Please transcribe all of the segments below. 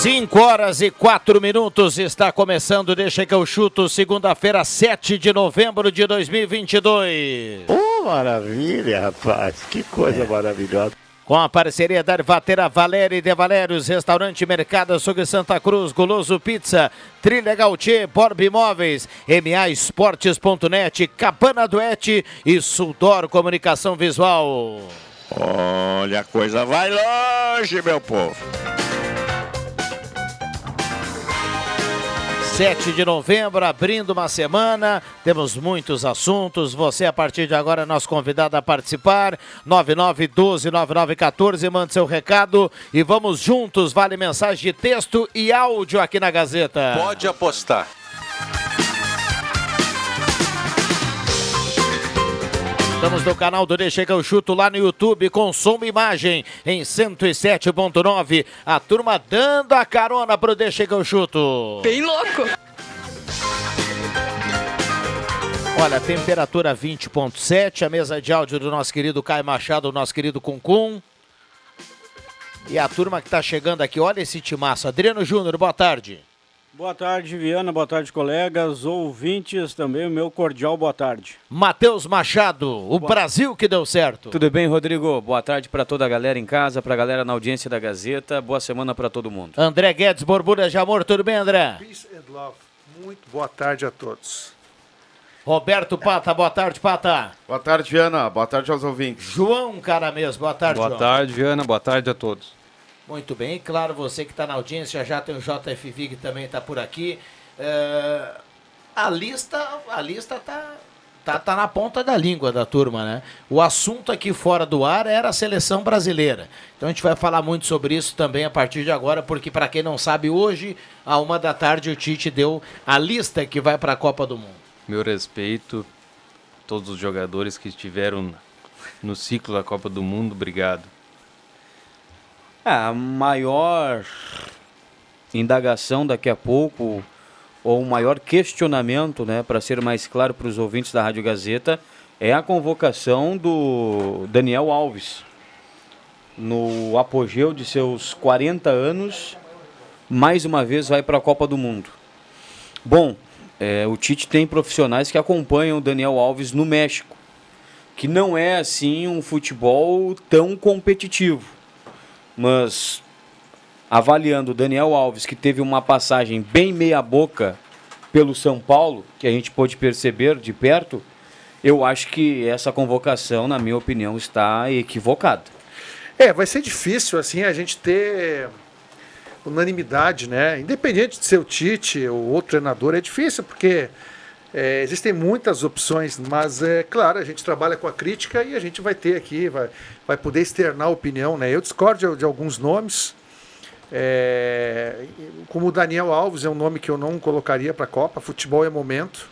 Cinco horas e quatro minutos está começando, deixa que eu chuto, segunda-feira, 7 de novembro de 2022. Oh, maravilha, rapaz, que coisa maravilhosa. Com a parceria da Ervatera Valéria e de Valérios, Restaurante Mercado Açougue Santa Cruz, Goloso Pizza, Trilha Gautier, Borb Imóveis, MA Esportes.net, Cabana Duete e Sudor Comunicação Visual. Olha, a coisa vai longe, meu povo. 7 de novembro, abrindo uma semana, temos muitos assuntos. Você, a partir de agora, é nosso convidado a participar. 9912-9914, mande seu recado e vamos juntos. Vale mensagem de texto e áudio aqui na Gazeta. Pode apostar. Estamos no canal do Deixa que eu chuto lá no YouTube com som e imagem em 107.9. A turma dando a carona pro Deixa que eu chuto. Bem louco. Olha, temperatura 20.7, a mesa de áudio do nosso querido Caio Machado, nosso querido Cuncum. E a turma que tá chegando aqui, olha esse timaço. Adriano Júnior, boa tarde. Boa tarde, Viana. Boa tarde, colegas, ouvintes também. O meu cordial boa tarde. Matheus Machado, o Brasil que deu certo. Tudo bem, Rodrigo? Boa tarde para toda a galera em casa, para a galera na audiência da Gazeta. Boa semana para todo mundo. André Guedes, Borbulha de Amor, tudo bem, André? Peace and love. Muito boa tarde a todos. Roberto Pata, boa tarde, Pata. Boa tarde, Viana. Boa tarde aos ouvintes. João cara mesmo, boa tarde, Boa João. tarde, Viana. Boa tarde a todos. Muito bem, e claro, você que está na audiência, já tem o JFV que também está por aqui. É, a lista, a lista tá, tá, tá na ponta da língua da turma, né? O assunto aqui fora do ar era a seleção brasileira. Então a gente vai falar muito sobre isso também a partir de agora, porque para quem não sabe, hoje, à uma da tarde, o Tite deu a lista que vai para a Copa do Mundo. Meu respeito todos os jogadores que estiveram no ciclo da Copa do Mundo. Obrigado. É, a maior indagação daqui a pouco, ou o maior questionamento, né, para ser mais claro para os ouvintes da Rádio Gazeta, é a convocação do Daniel Alves. No apogeu de seus 40 anos, mais uma vez vai para a Copa do Mundo. Bom, é, o Tite tem profissionais que acompanham o Daniel Alves no México, que não é assim um futebol tão competitivo. Mas avaliando o Daniel Alves, que teve uma passagem bem meia-boca pelo São Paulo, que a gente pôde perceber de perto, eu acho que essa convocação, na minha opinião, está equivocada. É, vai ser difícil assim a gente ter unanimidade, né? Independente de ser o Tite ou outro treinador, é difícil porque é, existem muitas opções, mas é claro, a gente trabalha com a crítica e a gente vai ter aqui, vai, vai poder externar opinião, né? Eu discordo de, de alguns nomes. É, como o Daniel Alves é um nome que eu não colocaria para a Copa, futebol é momento.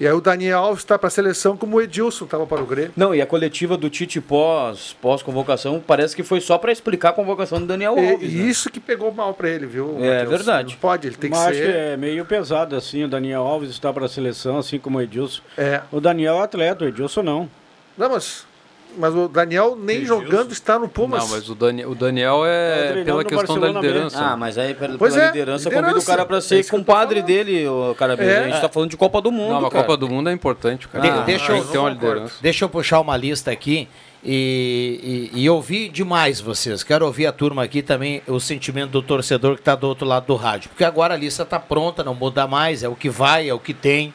E aí o Daniel Alves está para a seleção como o Edilson estava para o Grêmio. Não, e a coletiva do Tite pós, pós convocação parece que foi só para explicar a convocação do Daniel E, Alves. e né? isso que pegou mal para ele, viu? É Matheus? verdade. Não pode, ele tem que Mas acho que ser. é meio pesado assim. O Daniel Alves está para a seleção, assim como o Edilson. É. O Daniel é atleta, o Edilson não. Não, mas, mas o Daniel nem jogando está no Pumas. Não, mas o, Dani- o Daniel É, é pela questão da Barcelona liderança. Ah, mas aí pela, Pois pela é, liderança, liderança. convida o cara para É ser tô compadre dele, o cara. É. A gente tá falando de Copa do Mundo. Não, a. Copa do Mundo é importante, cara. De- Ah, deixa tem eu- que ter uma liderança. Deixa eu puxar uma lista aqui e, e, e ouvir demais vocês. Quero ouvir a turma aqui também, o sentimento do torcedor que está do outro lado do rádio. Porque agora a lista está pronta, não muda mais, é o que vai, é o que tem.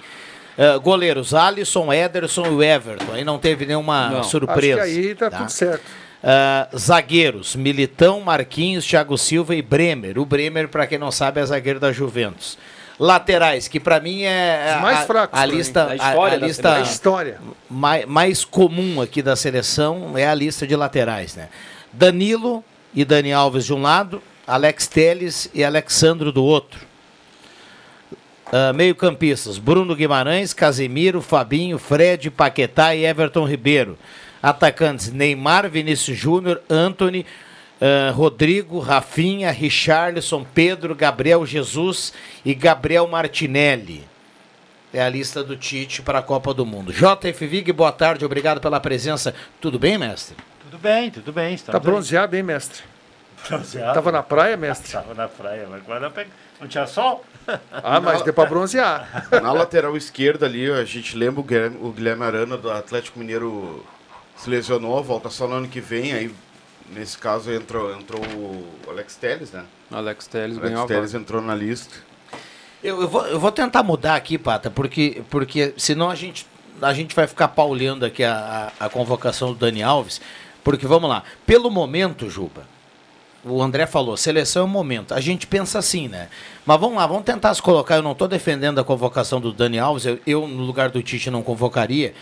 Eh, goleiros, Alisson, Ederson e o Everton. Aí não teve nenhuma Não. surpresa. Acho que aí tá, tá? tudo certo. Ah, zagueiros, Militão, Marquinhos, Thiago Silva e Bremer. O Bremer, para quem não sabe, é zagueiro da Juventus. Laterais, que pra mim é mais a, fracos a lista, Da a- história a, da lista A história. mais, mais comum aqui da seleção é a lista de laterais, né? Danilo e Dani Alves de um lado, Alex Teles e Alexandro do outro. Ah, Meio-campistas: Bruno Guimarães, Casemiro, Fabinho, Fred, Paquetá e Everton Ribeiro. Atacantes: Neymar, Vinícius Júnior, Anthony, ah, Rodrigo, Rafinha, Richarlison, Pedro, Gabriel Jesus e Gabriel Martinelli. É a lista do Tite para a Copa do Mundo. JF Vig, boa tarde, obrigado pela presença. Tudo bem, mestre? Tudo bem, tudo bem. Tá estamos bronzeado, hein, mestre? Bronzeado. Tava na praia, mestre? Tava na praia, mas agora pe- não tinha sol? Ah, mas deu pra bronzear. Na lateral esquerda ali, a gente lembra o Guilherme, o Guilherme Arana do Atlético Mineiro se lesionou, volta só no ano que vem, aí nesse caso entrou, entrou o Alex Telles, né? Alex Telles ganhou Alex Telles entrou na lista. Eu, eu vou, eu vou tentar mudar aqui, Pata, porque, porque senão a gente, a gente vai ficar pauleando aqui a, a, a convocação do Dani Alves. Porque, vamos lá, pelo momento, Juba, o André falou, seleção é o momento. A gente pensa assim, né? Mas vamos lá, vamos tentar se colocar. Eu não estou defendendo a convocação do Dani Alves, eu, eu, no lugar do Tite não convocaria.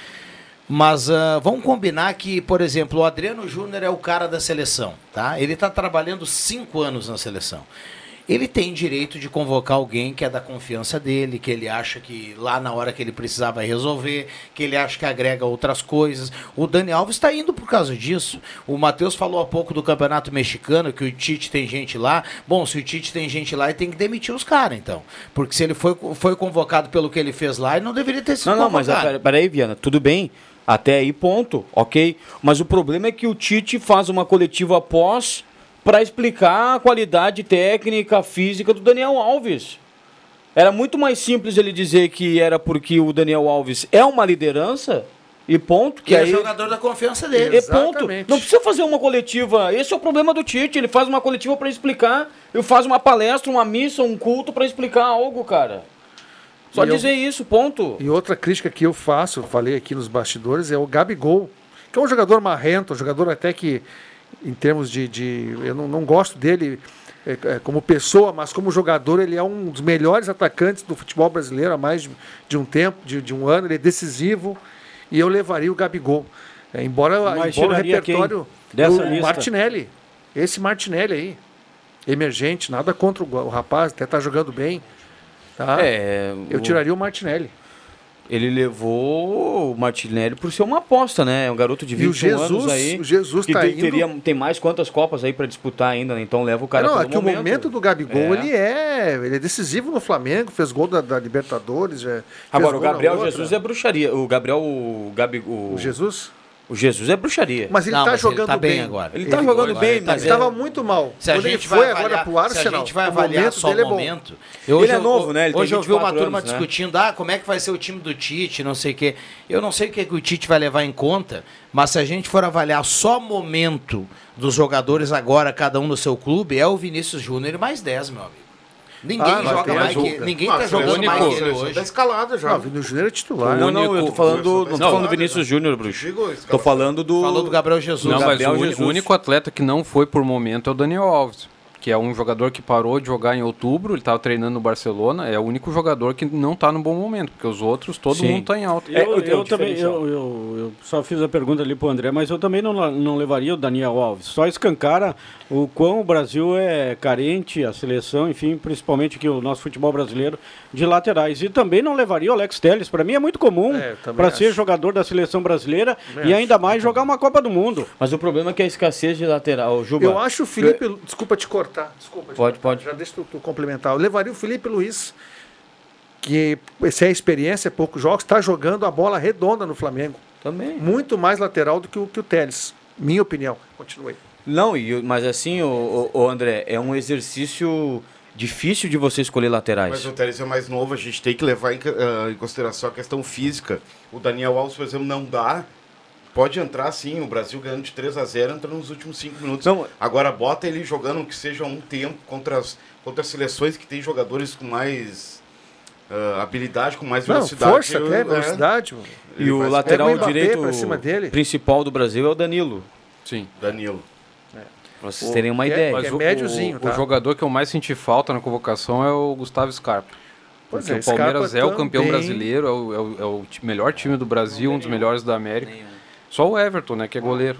Mas ah, vamos combinar que, por exemplo, o Adriano Júnior é o cara da seleção, tá? Ele está trabalhando cinco anos na seleção. Ele tem direito de convocar alguém que é da confiança dele, que ele acha que lá na hora que ele precisar vai resolver, que ele acha que agrega outras coisas. O Dani Alves está indo por causa disso. O Matheus falou há pouco do Campeonato Mexicano, que o Tite tem gente lá. Bom, se o Tite tem gente lá, ele tem que demitir os caras, então. Porque se ele foi, foi convocado pelo que ele fez lá, ele não deveria ter sido Não, não, mas convocado. pera- peraí, Viana, tudo bem. Até aí, ponto, ok? Mas o problema é que o Tite faz uma coletiva após para explicar a qualidade técnica, física do Daniel Alves. Era muito mais simples ele dizer que era porque o Daniel Alves é uma liderança e ponto. Que Que é aí... jogador da confiança dele. É ponto. Exatamente. Não precisa fazer uma coletiva. Esse é o problema do Tite. Ele faz uma coletiva para explicar. Ele faz uma palestra, uma missa, um culto para explicar algo, cara. Só E eu- dizer isso, ponto. E outra crítica que eu faço, eu falei aqui nos bastidores, é o Gabigol, que é um jogador marrento, um jogador até que, em termos de. de eu não, não gosto dele é, é, como pessoa, mas como jogador, ele é um dos melhores atacantes do futebol brasileiro há mais de, de um tempo, de, de um ano, ele é decisivo. E eu levaria o Gabigol. É, embora, embora o repertório do lista? Martinelli. Esse Martinelli aí. Emergente, nada contra o, o rapaz, até tá jogando bem. Tá? É, Eu o- tiraria o Martinelli. Ele levou o Martinelli por ser uma aposta, né? É um garoto de E o 21 anos Jesus, aí. o Jesus que tá tem, indo- teria, tem mais quantas copas aí pra disputar ainda, né? Então leva o cara não, pelo é que o momento do Gabigol, É. ele é, ele é decisivo no Flamengo, fez gol da, da Libertadores. fez Agora, o Gabriel. Jesus é bruxaria. O Gabriel, o, Gabi, o, O Jesus? O Jesus é bruxaria. Mas ele Não, tá mas ele jogando tá bem bem agora. Ele tá jogando agora bem, ele tá mas Ele é- estava muito mal. Se a Quando ele gente foi vai agora avaliar, pro Arsenal, se a gente vai avaliar momento só o é momento. Eu, Ele é novo, né? Ele hoje eu vi uma 24 turma anos, né? discutindo, ah, como é que vai ser o time do Tite, não sei o quê. Eu não sei o que, que o Tite vai levar em conta, mas se a gente for avaliar só momento dos jogadores agora, cada um no seu clube, é o Vinícius Júnior e mais 10, meu amigo. Ninguém Ah, joga mais que ninguém Ah, tá jogando mais que ele hoje. Tá escalada já. Não, o Vinícius Júnior é titular. Não, não, eu tô falando, não tô falando do Vinícius Júnior, Bruxo. Tô falando do. Falou do Gabriel Jesus. Não, mas Gabriel o, uni- Jesus. o único atleta que não foi por momento é o Daniel Alves, que é um jogador que parou de jogar em outubro, ele estava treinando no Barcelona, é o único jogador que não está no bom momento, porque os outros, todo Sim. mundo está em alta. É, Eu, eu tenho eu um também, eu, eu, eu só fiz a pergunta ali pro André, mas eu também não, não levaria o Daniel Alves. Só escancara o quão o Brasil é carente, a seleção, enfim, principalmente que o nosso futebol brasileiro, de laterais. E também não levaria o Alex Telles. Para mim é muito comum É, eu para ser jogador da seleção brasileira Também e acho. ainda mais jogar uma Copa do Mundo. Mas o problema é que a escassez de lateral. Juba, Eu acho o Felipe. Desculpa te cortar. Desculpa te Pode, cortar. pode. Já deixa tu, tu complementar. Eu levaria o Felipe Luiz, que esse é a experiência, é poucos jogos, está jogando a bola redonda no Flamengo. Também. Muito mais lateral do que o, que o Teles. Minha opinião. Continue. Não, o- mas assim, o, o, André, é um exercício difícil de você escolher laterais. Mas o Teres é mais novo, a gente tem que levar em, ah, em consideração a questão física. O Daniel Alves, por exemplo, não dá. Pode entrar sim, o Brasil ganhando de 3 a 0 entra nos últimos 5 minutos. Não. Agora bota ele jogando que seja um tempo contra as, contra as seleções que tem jogadores com mais ah, habilidade, com mais Não, velocidade. força Eu- até, é, velocidade. E o lateral direito pra cima dele. principal do Brasil é o Danilo. Sim. Danilo. Pra vocês terem uma é- ideia. que Mas é o, médiozinho, o, tá? o jogador que eu mais senti falta na convocação é o Gustavo Scarpa. Pois Porque é, o Palmeiras Scarpa é o campeão também- brasileiro, é o, é o- é melhor time do Brasil, um dos melhores da América. Só o Everton, né, que é goleiro.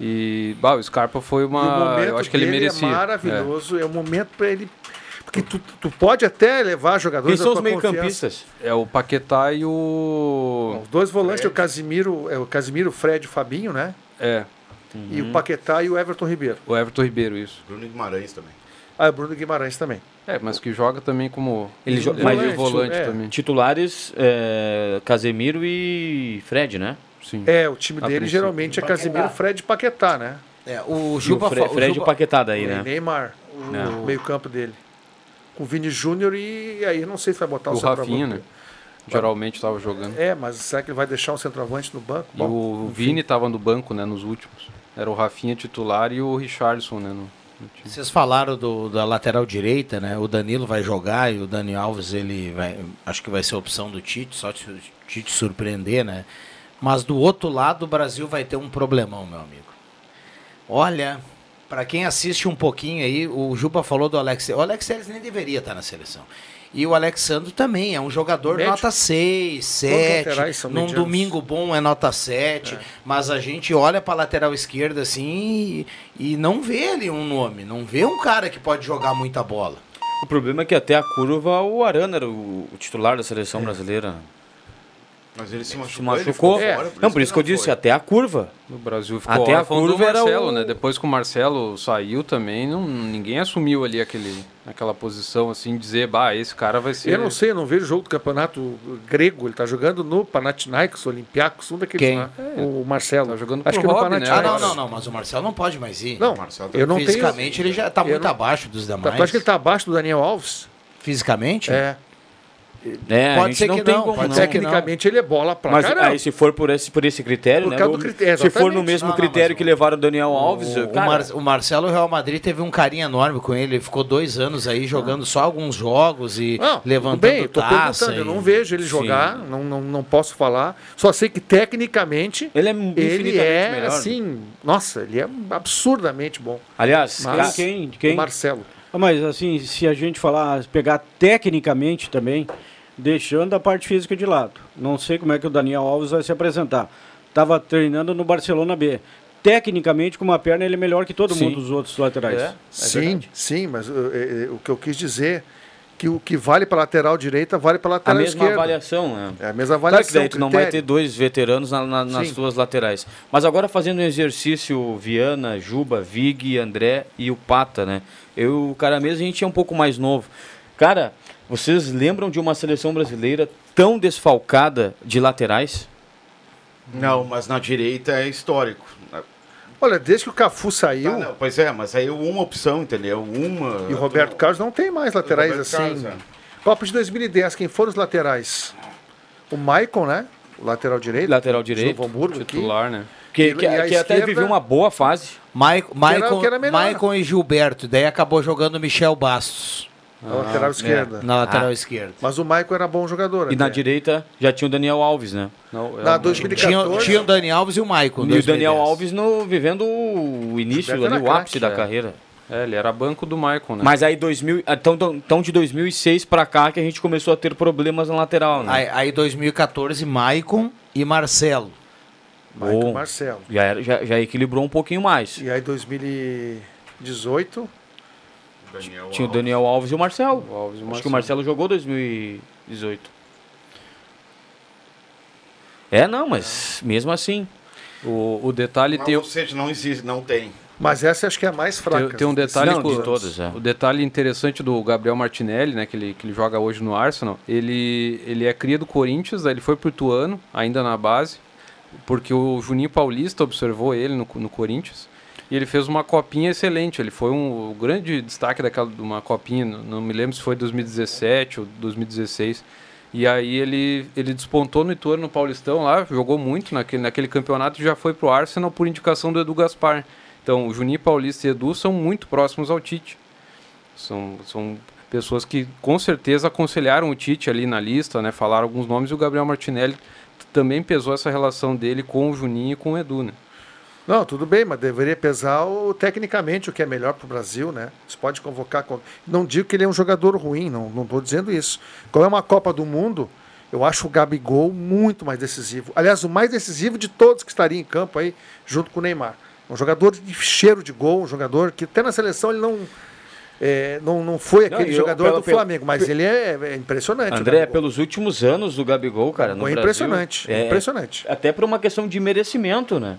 E, bah, o Scarpa foi uma. momento Eu acho que ele dele merecia. é maravilhoso, é, um momento para ele. Porque tu, tu pode até levar Quem jogadores são da os meio-campistas? É. é o Paquetá e o. Os dois volantes, é o Casimiro, é o Casimiro, Fred e o Fabinho, né? É, E o Paquetá e o Everton Ribeiro. o Everton Ribeiro, isso. Bruno Guimarães também. Ah, o Bruno Guimarães também. É, mas que joga também como. Ele jo- ele mas é volante, volante é. também. Titulares, é, Casemiro e Fred, né? Sim. É, o time A dele princípio. geralmente é Casimiro, Fred e Paquetá, né? É, o E o Juba, Fre- o Fred e Juba- o Paquetá daí, O né? Neymar, É. o meio-campo dele. Com o Vini Júnior e aí eu não sei se vai botar o, O centroavante. Rafinha, né? Geralmente estava jogando. É, mas será que ele vai deixar um centroavante no banco? E o Vini estava no banco, né, nos últimos. Era o Rafinha titular e o Richardson, né, no, no time. Vocês falaram do, da lateral direita, né? O Danilo vai jogar e o Dani Alves, ele vai. Acho que vai ser a opção do Tite, só se o Tite surpreender, né? Mas do outro lado, o Brasil vai ter um problemão, meu amigo. Olha, para quem assiste um pouquinho aí, o Juba falou do Alex. O Alex Telles nem deveria estar na seleção. E o Alexandre também é um jogador Médio. nota 6, Todos os 7. laterais são Num medianos. domingo bom é nota 7. Mas a gente olha para lateral esquerda assim e, e não vê ali um nome. Não vê um cara que pode jogar muita bola. O problema é que até a curva o Arana era o, o titular da seleção brasileira. Mas ele se machucou. Se machucou. É. fora, não, por isso que eu disse, foi. até a curva. O Brasil ficou Até a do curva era Marcelo, o- né? Depois que o Marcelo saiu também, não, ninguém assumiu ali aquele, aquela posição assim, dizer, bah, esse cara vai ser... Eu não sei, eu não vejo o jogo do campeonato grego. Ele tá jogando no Panathinaikos, Olympiacos, um daqueles Quem? lá. O Marcelo. Tá jogando Acho que no Robin, né? Ah, Panathinaikos. não, não, não. Mas o Marcelo não pode mais ir. Não, Marcelo tá- eu não tenho... Fisicamente ele já está eu muito não- abaixo dos Tu demais. acha que ele tá abaixo do Daniel Alves? Fisicamente? É. É, Pode ser não que tem não, como pode não. ser que não. Tecnicamente ele é bola pra Mas caramba. aí se for por esse, por esse critério, Por né? causa do- do critério, se for no mesmo Não, não, critério mas que o- levaram o Daniel Alves, O, o cara, Mar- o Marcelo o Real Madrid teve um carinho enorme com ele. Ele ficou dois anos aí jogando só alguns jogos e Não, levantando bem, eu tô taça. perguntando, eu e- não vejo ele Sim. jogar, não, não, não posso falar. Só sei que tecnicamente ele é ele infinitamente é melhor. assim, nossa, ele é absurdamente bom. Aliás, Mas- cara, Quem? O Quem? Marcelo. Ah, Mas assim, se a gente falar, pegar tecnicamente também, deixando a parte física de lado. Não sei como é que o Daniel Alves vai se apresentar. Estava treinando no Barcelona B. Tecnicamente, com uma perna, ele é melhor que todo Sim. mundo dos outros laterais. É. sim, verdade. sim, mas uh, eh, o que eu quis dizer que o que vale para lateral direita vale para a lateral mesma esquerda. avaliação, né? É a mesma Claro avaliação. que daí tu não vai ter dois veteranos na- na- nas Sim. tuas laterais. Mas agora fazendo um exercício, Viana, Juba, Vig, André e o Pata, né? Eu, o cara mesmo, a gente é um pouco mais novo. Cara, vocês lembram de uma seleção brasileira tão desfalcada de laterais? Não, mas na direita é histórico. Olha, desde que o Cafu saiu Tá, não, pois é, mas aí uma opção, entendeu? Uma. e o Roberto Carlos não tem mais laterais assim. Carlos, é. Copa de 2010, quem foram os laterais? O Maicon, né? O lateral direito. Lateral direito, Novo Hamburgo aqui. Titular, né? Que, que, que até viveu uma boa fase. Maicon, Maicon, que era melhor. Maicon e Gilberto. Daí acabou jogando Michel Bastos Na lateral esquerda. na lateral Ah. esquerda. Mas o Maicon era bom jogador. E na até. direita já tinha o Daniel Alves, né? Não, é Na um- 2014. Tinha, tinha o Dani Alves e o Maicon. E o Daniel 2010. Alves no, vivendo o início, ali, o era ápice craque, da é. carreira. É, ele era banco do Maicon, né? Mas aí 2000, então, então de 2006 pra cá que a gente começou a ter problemas na lateral, né? Aí, aí 2014, Maicon e Marcelo. Maicon Bom. Marcelo. Já, era- já, já equilibrou um pouquinho mais. E aí 2018, Daniel Tinha o. Daniel Alves e o Marcelo. O Alves e o Acho que o Marcelo. Marcelo jogou 2018. É, não, mas mesmo assim. O, o detalhe Não, tem, Ou seja, não existe, não tem. mas essa acho que é a mais fraca. tem, tem um detalhe Não, com- de todas, é. O detalhe interessante do Gabriel Martinelli, né, que ele, que ele joga hoje no Arsenal, ele, ele é cria do Corinthians, aí ele foi pro Ituano, ainda na base, porque o Juninho Paulista observou ele no, no Corinthians, e ele fez uma copinha excelente, ele foi um o grande destaque daquela de uma copinha, não, me lembro se foi 2017 ou 2016, e aí ele, ele despontou no Ituano, no Paulistão lá, jogou muito naquele, naquele campeonato e já foi pro Arsenal por indicação do Edu Gaspar. Então, o Juninho Paulista e Edu são muito próximos ao Tite. São, são pessoas que com certeza aconselharam o Tite ali na lista, né? Falaram alguns nomes e o Gabriel Martinelli também pesou essa relação dele com o Juninho e com o Edu, né? Não, tudo bem, mas deveria pesar o, tecnicamente o que é melhor para o Brasil, né? Você pode convocar. qual- Não digo que ele é um jogador ruim, não não estou dizendo isso. Como é uma Copa do Mundo, eu acho o Gabigol muito mais decisivo. Aliás, o mais decisivo de todos que estariam em campo aí, junto com o Neymar. Um jogador de cheiro de gol, um jogador que até na seleção ele não. é, não, não foi Não, aquele eu- jogador pelo- do pelo- Flamengo, mas ele é, é impressionante. André, pelos últimos anos do Gabigol, cara, no Foi Brasil, impressionante, é- impressionante. Até por uma questão de merecimento, né?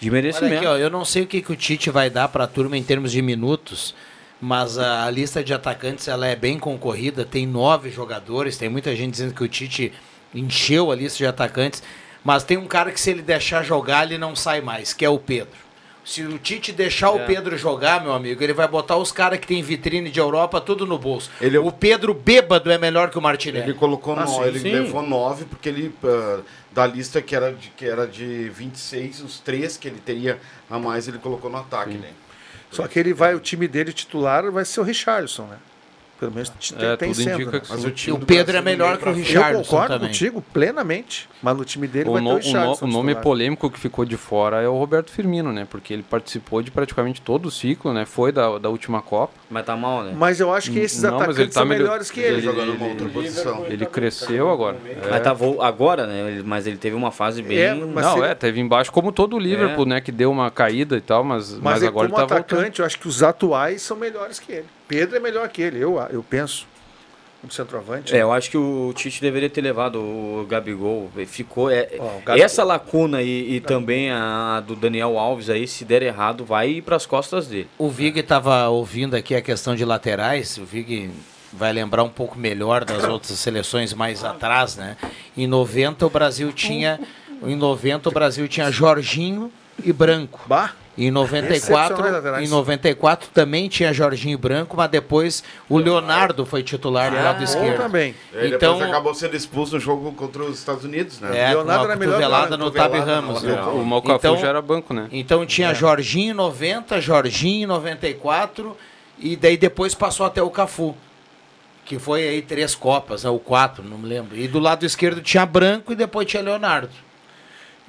De merecimento. aqui, ó, eu não sei o que, que o Tite vai dar para a turma em termos de minutos, mas a, a lista de atacantes ela é bem concorrida, tem nove jogadores, tem muita gente dizendo que o Tite encheu a lista de atacantes, mas tem um cara que se ele deixar jogar, ele não sai mais, que é o Pedro. Se o Tite deixar É. o Pedro jogar, meu amigo, ele vai botar os caras que tem vitrine de Europa tudo no bolso. Ele- O Pedro bêbado é melhor que o Martinelli. Ele colocou Ah, no, sim, ele sim. levou nove porque ele ah, da lista que era de que era de 26, os três que ele teria a mais ele colocou no ataque, né? Só que ele vai, o time dele titular vai ser o Richarlison, né? Pelo menos É, tem tudo sendo, indica né? Mas o time o Pedro é melhor meio que o frente- Eu concordo também. contigo plenamente, mas no time dele O, vai no- ter o o no- o nome titular. polêmico que ficou de fora é o Roberto Firmino, né? Porque ele participou de praticamente todo o ciclo, né? Foi da, da última Copa. Mas tá mal, né? Mas eu acho que esses Não, atacantes ele tá são melhor- melhores que ele, ele. jogando numa outra posição. Ele cresceu agora. É. Mas tá agora, né? Ele- Mas ele teve uma fase bem. É, mas Não, se- é, teve embaixo como todo o Liverpool, né? Que deu uma caída e tal, mas, mas, Mas, ele, agora ele como tá voltando. atacante, eu acho que os atuais são melhores que ele. Pedro é melhor que ele, eu, eu penso. Um centroavante. É, eu acho que o Tite deveria ter levado o Gabigol. Ficou. É, Ó, o Gabigol- essa lacuna e, e também a do Daniel Alves aí, se der errado, vai para as costas dele. O Vig estava ouvindo aqui a questão de laterais. O Vig vai lembrar um pouco melhor das outras seleções mais atrás, né? Em 90 o Brasil tinha, em 90 o Brasil tinha Jorginho e Branco. Bah, Em 94, Excepcionais laterais. em 94 também tinha Jorginho e Branco, mas depois o Leonardo foi titular do lado bom esquerdo. também. Então- depois acabou sendo expulso no jogo contra os Estados Unidos, né? É, Leonardo era melhor o no Tabi cotovelada Ramos. né? O Malcafu Então- já era banco, né? Então tinha Jorginho em 90, Jorginho em 94 e daí depois passou até o Cafu. Que foi aí três copas, né, ou quatro, não me lembro. E do lado esquerdo tinha Branco e depois tinha Leonardo.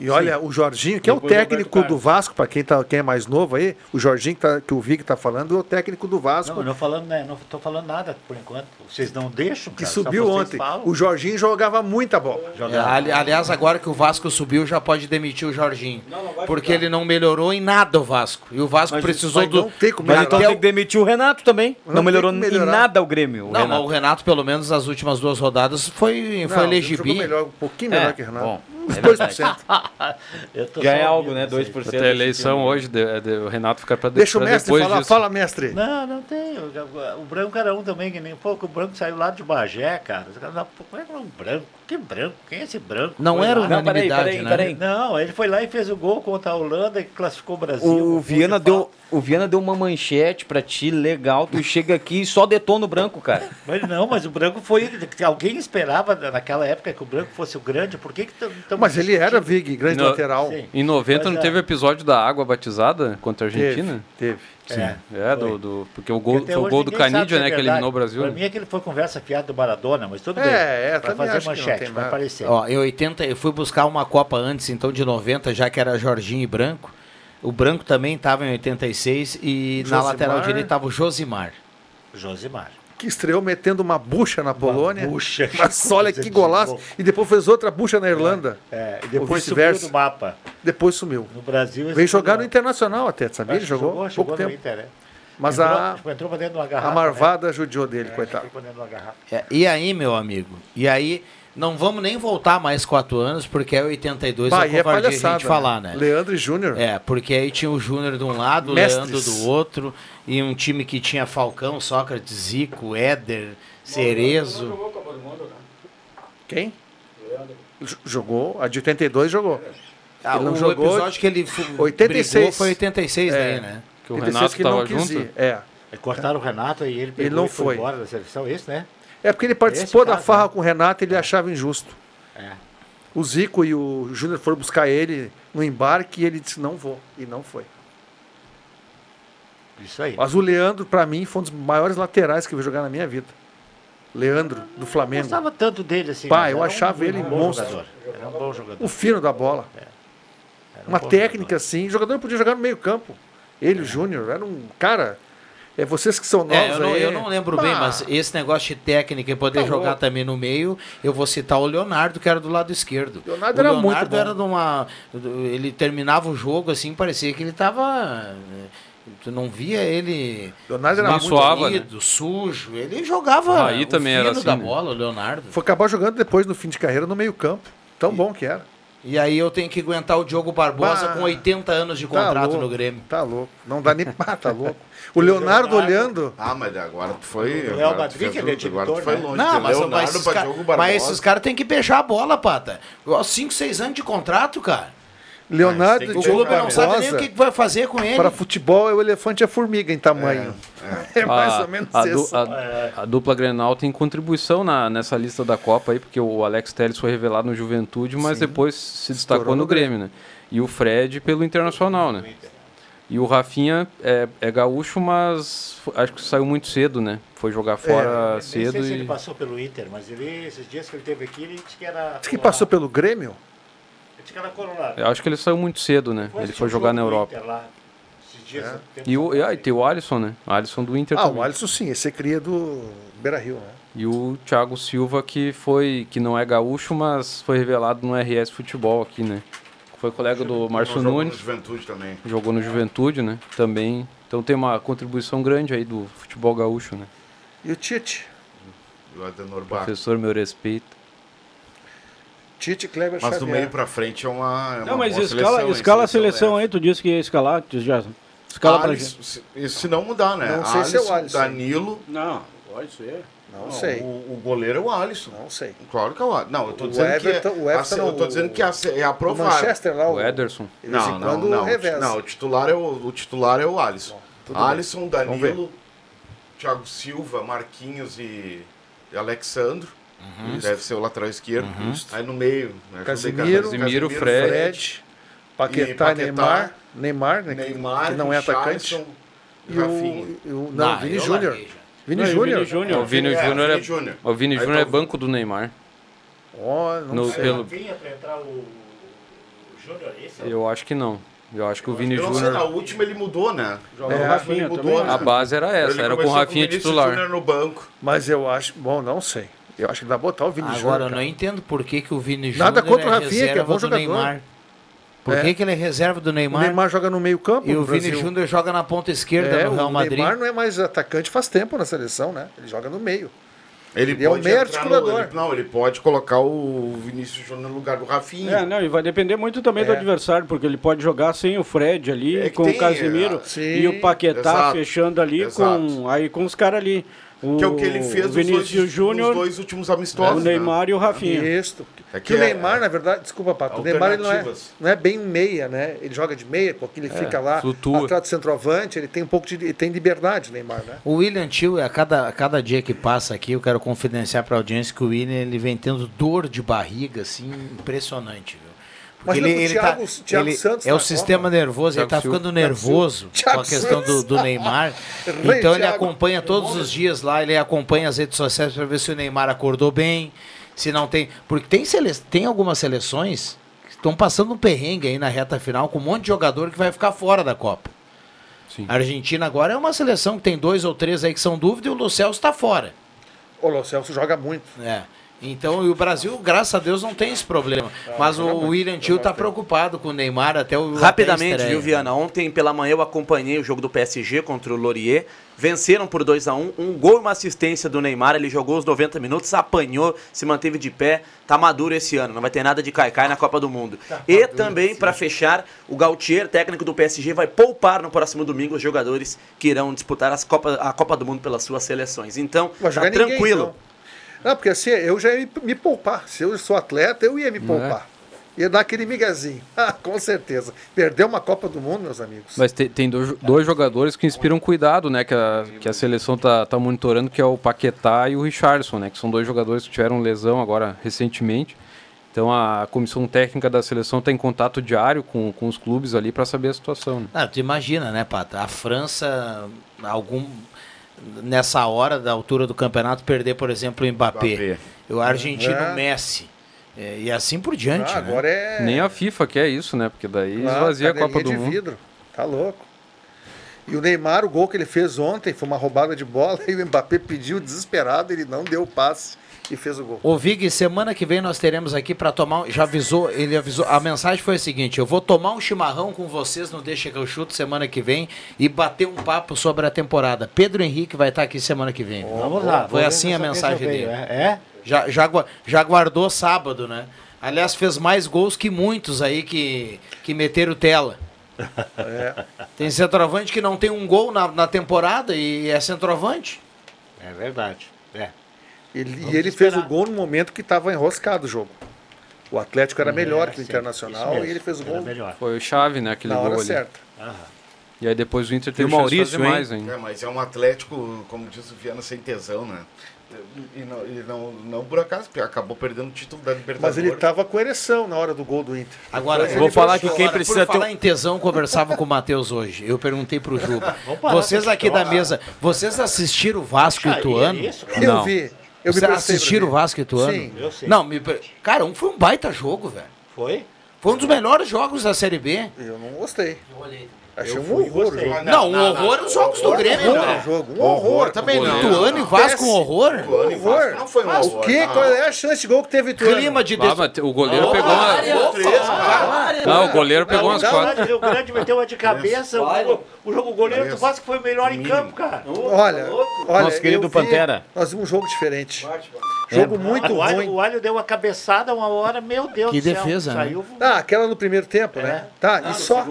E olha, o Jorginho, que é o Depois o técnico do Vasco, para quem, tá, quem é mais novo aí, o Jorginho que, tá- que o Vig tá falando, é o técnico do Vasco. Não, não falando, né? Não tô falando nada por enquanto. Vocês não deixam, que cara, subiu ontem. falam. O Jorginho jogava muita bola. É, Jogar. ali- aliás, agora que o Vasco subiu, já pode demitir o Jorginho. porque ele não melhorou em nada o Vasco. E o Vasco Mas- precisou mas do. não tem como Mas então tem o- que demitir o Renato também. Não, Não melhorou em nada o Grêmio. o Não, mas Renato. o Renato, pelo menos nas últimas duas rodadas, foi, foi Não, ele jogou legibim. melhor, um pouquinho melhor É, que o Renato. bom, é 2%. Eu tô Já só é algo, né? vocês. 2%. Até a eleição hoje, de, de- o Renato fica pra, de, Deixa o mestre depois falar. disso. Fala, mestre. Não, não tem. O, o branco era um também, que nem pouco. O branco saiu lá de Bagé, cara. Os caras, não, Como é que é um branco? Que branco? Quem é esse branco? Não Foi era lá. Não, peraí, unanimidade, peraí, né? peraí. Não, ele foi lá e fez o gol contra a Holanda e classificou o Brasil. O Gol Viana de deu, o Viana deu uma manchete pra ti, legal. Tu chega aqui e só detona o branco, cara. Mas não, mas o branco foi. Alguém esperava naquela época que o branco fosse o grande. Por que que Mas ele era? Vig, grande Não, lateral. Sim. Em 90 Mas não é. teve episódio da água batizada contra a Argentina? Teve, teve. Sim. É, É, do, do- porque o Porque gol, até foi o gol do Canidia, se é né, que eliminou o Brasil. Pra mim é que ele foi conversa fiada do Maradona, mas tudo É, bem. é, também fazer manchete, vai aparecer. Ó, em 80, eu fui buscar uma Copa antes, então de 90, já que era Jorginho e Branco. O Branco também estava em 86 e na Josimar. lateral direita estava o Josimar. Josimar. Que estreou metendo uma bucha na Polônia. bucha. Mas olha que golaço. E depois fez outra bucha na Irlanda. É, e Ou depois vice-versa. do mapa. Depois sumiu. No Brasil. Veio jogar no Internacional até, sabia? Ele jogou, jogou, pouco jogou no tempo. Inter, é. Mas entrou, a, tipo, entrou pra dentro de uma garrafa. a Marvada judiou dele, né? coitado. De uma. É, e aí, meu amigo? E aí, não vamos nem voltar mais quatro anos, porque é 82 Bah, é e é covardia a palhaçada. gente falar, né? Leandro e Júnior. É, porque aí tinha o Júnior de um lado, o. Leandro do outro, e um time que tinha Falcão, Sócrates, Zico, Éder, Cerezo. Quem? J- Jogou. A de 82 jogou. Ah, Ele não o jogou episódio que ele fu- 86. brigou foi 86 É. daí, né? Que o 86 Renato que não junto. ir. É. Aí cortaram o Renato e ele pegou não e foi, foi. embora da seleção, isso, né? É porque ele participou Esse da caso, farra né? com o Renato e ele achava injusto. É. O Zico e o Júnior foram buscar ele no embarque e ele disse: não vou. E não foi. Isso aí. Mas o Leandro, pra mim, foi um dos maiores laterais que eu vi jogar na minha vida. Leandro, do Eu Flamengo. gostava tanto dele assim. Pá, eu achava um, ele um monstro. jogador. Era um bom jogador. O fino da bola. Era um Uma técnica assim. O jogador podia jogar no meio campo. Ele, o Júnior, era um cara. É vocês que são novos É, eu, não, aí. eu não lembro bem, Ah, mas esse negócio de técnica e poder Tá jogar louco. também no meio, eu vou citar o Leonardo, que era do lado esquerdo. Leonardo o era muito Leonardo bom. era de uma. Ele terminava o jogo assim, parecia que ele tava. Tu não via ele Leonardo era suava, unido, sujo. Ele jogava O Raí o também fino era assim, da né? bola, o Leonardo. Foi acabar jogando depois no fim de carreira no meio campo. Tão bom que era. E aí eu tenho que aguentar o Diogo Barbosa Bah, com 80 anos de Tá contrato louco, no Grêmio. Tá louco. Não dá nem. Ah, tá louco. O Leonardo olhando. Ah, mas agora tu foi. O Real Madrid, que ele é agora tu foi né? longe. Não, de mas, Leonardo mas, esses pra ca- Diogo mas esses caras têm que beijar a bola, Pata. 5, 6 anos de contrato, cara. Leonardo e que O Diogo clube não sabe nem o que vai fazer com ele. Para futebol, é o elefante e a formiga em tamanho. É, mais a, ou menos a, du- isso. a- a dupla Grenal tem contribuição na, nessa lista da Copa aí, porque o Alex Telles foi revelado no Juventude, mas depois se destacou Estourou no no Grêmio, né? E o Fred pelo Internacional, né? E o Rafinha é, é gaúcho, mas acho que saiu muito cedo, né? Foi jogar fora Nem cedo sei se e... ele passou pelo Inter, mas ele, esses dias que ele teve aqui, ele disse que era. Diz que passou pelo Grêmio? Eu acho que ele saiu muito cedo, né? Ele assistir foi jogar na Europa. Inter lá, esses dias, É. E, o, e, ah, e tem o Alisson, né? O Alisson do Inter Ah, também. o Alisson sim, esse é cria do Beira Rio, né? E o Thiago Silva, que foi que não é gaúcho, mas foi revelado no RS Futebol aqui, né? Foi colega do Márcio Não jogou Nunes, no Juventude também. jogou no Juventude, né? Também. Então tem uma contribuição grande aí do futebol gaúcho, né? E o Tite? Do Adenor Bach. Professor, meu respeito. Tite Kleber Mas do Xavier. meio pra frente é uma. É Não, uma mas boa escala, seleção, hein? escala a seleção é. aí, tu disse que ia escalar, tu já. Escala pra Alisson, gente. se, isso se não mudar, né? Não sei se é o Alisson, Alisson. Danilo. Não, pode ser. Não, Não, sei. O, o goleiro é o Alisson. Não sei. Claro que é o Alisson. Não, eu tô O dizendo Everton- que é, o Everton a- não, eu tô dizendo que é, é O aprovado. Manchester lá, o, O Ederson. Não, não, não. reveza. Não, o titular é o, o titular é o Alisson. Bem. Alisson, ver. Danilo, Thiago Silva, Marquinhos e, e Alexandro. Deve ser o lateral esquerdo. Aí no meio, né, Casimiro, Casimiro, Fred. Fred, Paquetá, E Paquetá, Neymar, Neymar, né, que- Neymar, que não é atacante. E o, e o- não, Ah, Vini Júnior. Vini Não, o Júnior. Vini Júnior. O Vini É, Júnior Vini é, Júnior. o Vini Júnior é o- banco do Neymar. Ó, não No- sei. pelo- Vinha pra entrar o, o Júnior, esse é o Eu acho que não. Eu acho que o Vini não sei, na Júnior. última ele mudou, né? É, o Rafinha mudou, também. né? A base era essa, Ele era com o Rafinha Vinícius titular. Júnior no banco. Mas eu acho. Bom, não sei. Eu acho que dá pra botar o Vini Agora, Júnior. eu cara. não entendo por que, que o Vini Júnior Nada contra o é Rafinha, que é bom do jogador. Neymar. Por É. que, que ele é reserva do O Neymar? Neymar joga no meio campo. E no o Vini. Júnior joga na ponta esquerda É, no Real o Madrid. Neymar não é mais atacante faz tempo na seleção, né? Ele joga no meio. Ele, Ele é um pode meio articulador. No, ele, não, ele pode colocar o Vinícius Júnior no lugar do Rafinha. É, não, e vai depender muito também do É. adversário, porque ele pode jogar sem o Fred ali, É com tem, o Casimiro é, sim, e o Paquetá exato, fechando ali com aí com os caras ali. O, Que é o que ele fez o nos Vinícius Júnior, dois últimos o amistosos. Neymar e o Rafinha. Isso. É que, que o é- Neymar, na verdade, desculpa, Pato, o Neymar não é, Alternativas. não é bem um meia, né? Ele joga de meia, porque ele fica lá flutua. atrás do centroavante, ele tem um pouco de ele tem liberdade, o Neymar, né? O William Tio, a cada, a cada dia que passa aqui, eu quero confidenciar para a audiência que o William ele vem tendo dor de barriga, assim, impressionante, viu? Imagina ele, o ele tá, Thiago- Thiago ele- Santos é o na sistema Copa. nervoso, ele Thiago tá Silva. ficando nervoso Thiago com a questão do, do Neymar. Então ele acompanha todos os dias lá, ele acompanha as redes sociais para ver se o Neymar acordou bem, se não tem. Porque tem, sele, tem algumas seleções que estão passando um perrengue aí na reta final com um monte de jogador que vai ficar fora da Copa. Sim. A Argentina agora é uma seleção que tem dois ou três aí que são dúvida e o Lo Celso está fora. O Lo Celso joga muito. É. Então, e o Brasil, graças a Deus, não tem esse problema. Mas o William Tio tá preocupado com o Neymar até o. até Rapidamente, estreia. viu, Viana? Ontem pela manhã eu acompanhei o jogo do PSG contra o Laurier. Venceram por 2 a 1 um gol e uma assistência do Neymar. Ele jogou os 90 minutos, apanhou, se manteve de pé. Tá maduro esse ano, não vai ter nada de caicai na Copa do Mundo. e também, para fechar, o Gautier, técnico do PSG, vai poupar no próximo domingo os jogadores que irão disputar as Copa, a Copa do Mundo pelas suas seleções. Então, tá ninguém, tranquilo. então. Não, porque assim, eu já ia me- poupar. Se eu sou atleta, eu ia me poupar. Ia dar aquele migazinho. Ah, com certeza. Perdeu uma Copa do Mundo, meus amigos. Mas te- tem dois, dois jogadores que inspiram cuidado, né? Que a, que a seleção tá, tá monitorando, que é o Paquetá e o Richardson, né? Que são dois jogadores que tiveram lesão agora recentemente. Então a comissão técnica da seleção está em contato diário com, com os clubes ali para saber a situação. Né? Ah, tu imagina, né, Pata? A França, algum nessa hora da altura do campeonato perder, por exemplo, o Mbappé. Mbappé. O argentino É. Messi. É, e assim por diante. Ah, né? agora é. Nem a FIFA quer isso, né? Porque daí Ah, esvazia a Copa do de Mundo. vidro. Tá louco. E o Neymar, o gol que ele fez ontem foi uma roubada de bola e o Mbappé pediu desesperado, ele não deu o passe e fez o gol. Ô Vig, semana que vem nós teremos aqui para tomar. Já avisou, ele avisou. A mensagem foi a seguinte: eu vou tomar um chimarrão com vocês no Deixa que eu chuto semana que vem e bater um papo sobre a temporada. Pedro Henrique vai estar aqui semana que vem. Vamos lá. Foi assim a mensagem dele. É? é? Já, já, já guardou sábado, né? Aliás, fez mais gols que muitos aí que, que meteram tela. Tem centroavante que não tem um gol na, na temporada e é centroavante. É verdade. É. Ele- Vamos e ele fez o esperar. gol no momento que estava enroscado o jogo. O Atlético era melhor que o sim, Internacional mesmo, e ele fez o gol melhor. Foi o chave, né? Aquele na hora gol ali. certa. E aí depois o Inter teve o Maurício, fazer hein? mais ainda. É, mas é um Atlético, como diz o Viana, sem tesão, né? E não, e não, não por acaso, porque acabou perdendo o título da Libertadores. Mas ele estava com ereção na hora do gol do Inter. Agora, eu vou falar que quem precisa por falar em tesão, conversava com o Matheus hoje. Eu perguntei pro Juba. parar Vocês aqui da mesa, vocês assistiram o Vasco e Ituano? é isso, cara? Eu vi. Eu Vocês assistiram o. Vasco e Ituano? Sim. Eu sei. Não, me... cara, um foi um baita jogo, velho. Foi? Foi um dos melhores jogos da Série B. Eu não gostei. Eu um fui e horror o gostei. jogo. Não, um horror é os jogos do Grêmio, Horror né? o jogo. Um horror. também não. Ituano e Vasco um horror? Ituano e Vasco Horror. não foi um Mas horror, o quê? não. Qual é a chance de gol que teve o Ituano? Clima de Ah, des... mas o goleiro pegou uma. Não, o goleiro pegou umas quatro. Rio Grande meteu uma de cabeça. O, o jogo o goleiro do Vasco foi o melhor em campo, cara. Olha, olha, Nosso querido vi- Pantera. Nós vimos um jogo diferente. Jogo muito o, Alho, ruim. o Alho deu uma cabeçada uma hora, meu Deus Que do céu. defesa, né? Saiu. Ah, aquela no primeiro tempo, né? Tá, e só.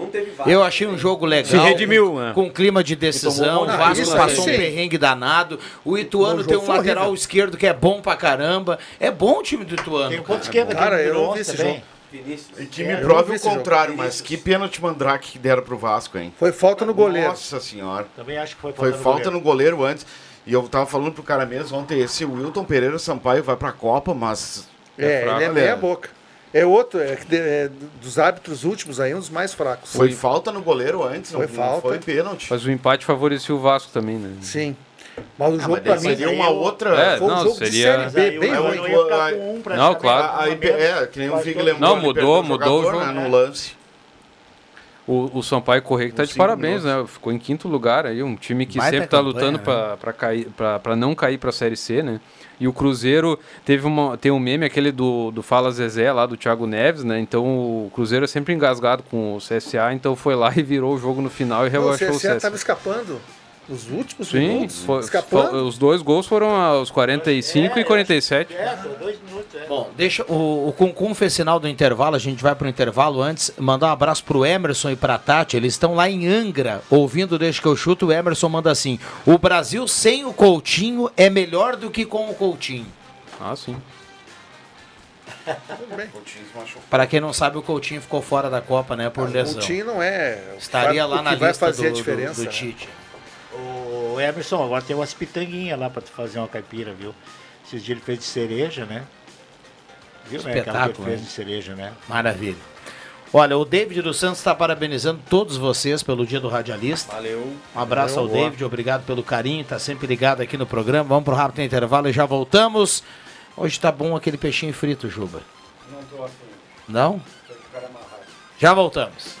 Eu achei um jogo legal. Se redimiu, né? Com clima de decisão. O tomou- Vasco isso passou um aí, sim. perrengue danado. O Ituano O tem um lateral horrível. esquerdo que é bom pra caramba. É bom o time do Ituano. Tem um ponto esquerda Cara, eu no não vi esse também. jogo. E que É, me não prove o jogo. contrário, mas que pênalti mandrake que deram pro Vasco, hein? Foi falta no goleiro. Nossa senhora. Também acho que foi Foi falta falta goleiro. no goleiro antes. E eu tava falando pro cara mesmo ontem, esse Wilton Pereira Sampaio vai pra Copa, mas. É, fraco, ele é meia boca. É outro, é, é dos árbitros últimos aí, um dos mais fracos. Foi falta no goleiro antes, Foi não, falta. foi pênalti. Mas o empate favorecia o Vasco também, né? Sim. Mas o Ah, jogo mas pra daí mim seria uma outra. É, foi um não, jogo seria- de série Mas B, bem ruim. Um Não, claro. A, a, é, que nem o Vig lembrou. Não, mudou, mudou o jogo. né, no lance. O, o Sampaio Correia que tá de parabéns, né? Ficou em quinto lugar aí, um time que Baita sempre tá campanha, lutando né? pra para cair, pra não cair pra Série C, né? E o Cruzeiro teve uma, tem um meme aquele do, do Fala Zezé lá do Thiago Neves, né? Então o Cruzeiro é sempre engasgado com o CSA, então foi lá e virou o jogo no final e o rebaixou o CSA CSA. estava escapando nos últimos Sim, minutos. foi- escapando. os dois gols foram aos 45 e 47. É, foi dois minutos. É. Bom, deixa o, o Concum fez sinal do intervalo, a gente vai pro intervalo antes. Mandar um abraço pro Emerson e pra Tati, eles estão lá em Angra, ouvindo Deixa que eu chuto. O Emerson manda assim: o Brasil sem o Coutinho é melhor do que com o Coutinho. Ah, sim. Para quem não sabe, o Coutinho ficou fora da Copa, né, por o lesão. Coutinho não é. Estaria o lá que na vai lista fazer do, a do- diferença. do né? Tite. O Emerson, agora tem umas pitanguinhas lá pra tu fazer uma caipira, viu? Esses dias ele fez de cereja, né? Viu, né? Aquela que ele Espetáculo, fez né? de cereja, né? Maravilha. Olha, o David dos Santos está parabenizando todos vocês pelo dia do radialista. Valeu. Um abraço ao Valeu, boa. David, obrigado pelo carinho, tá sempre ligado aqui no programa. Vamos pro rápido intervalo e já voltamos. Hoje tá bom aquele peixinho frito, Juba. Não tô afim. Não? Já voltamos.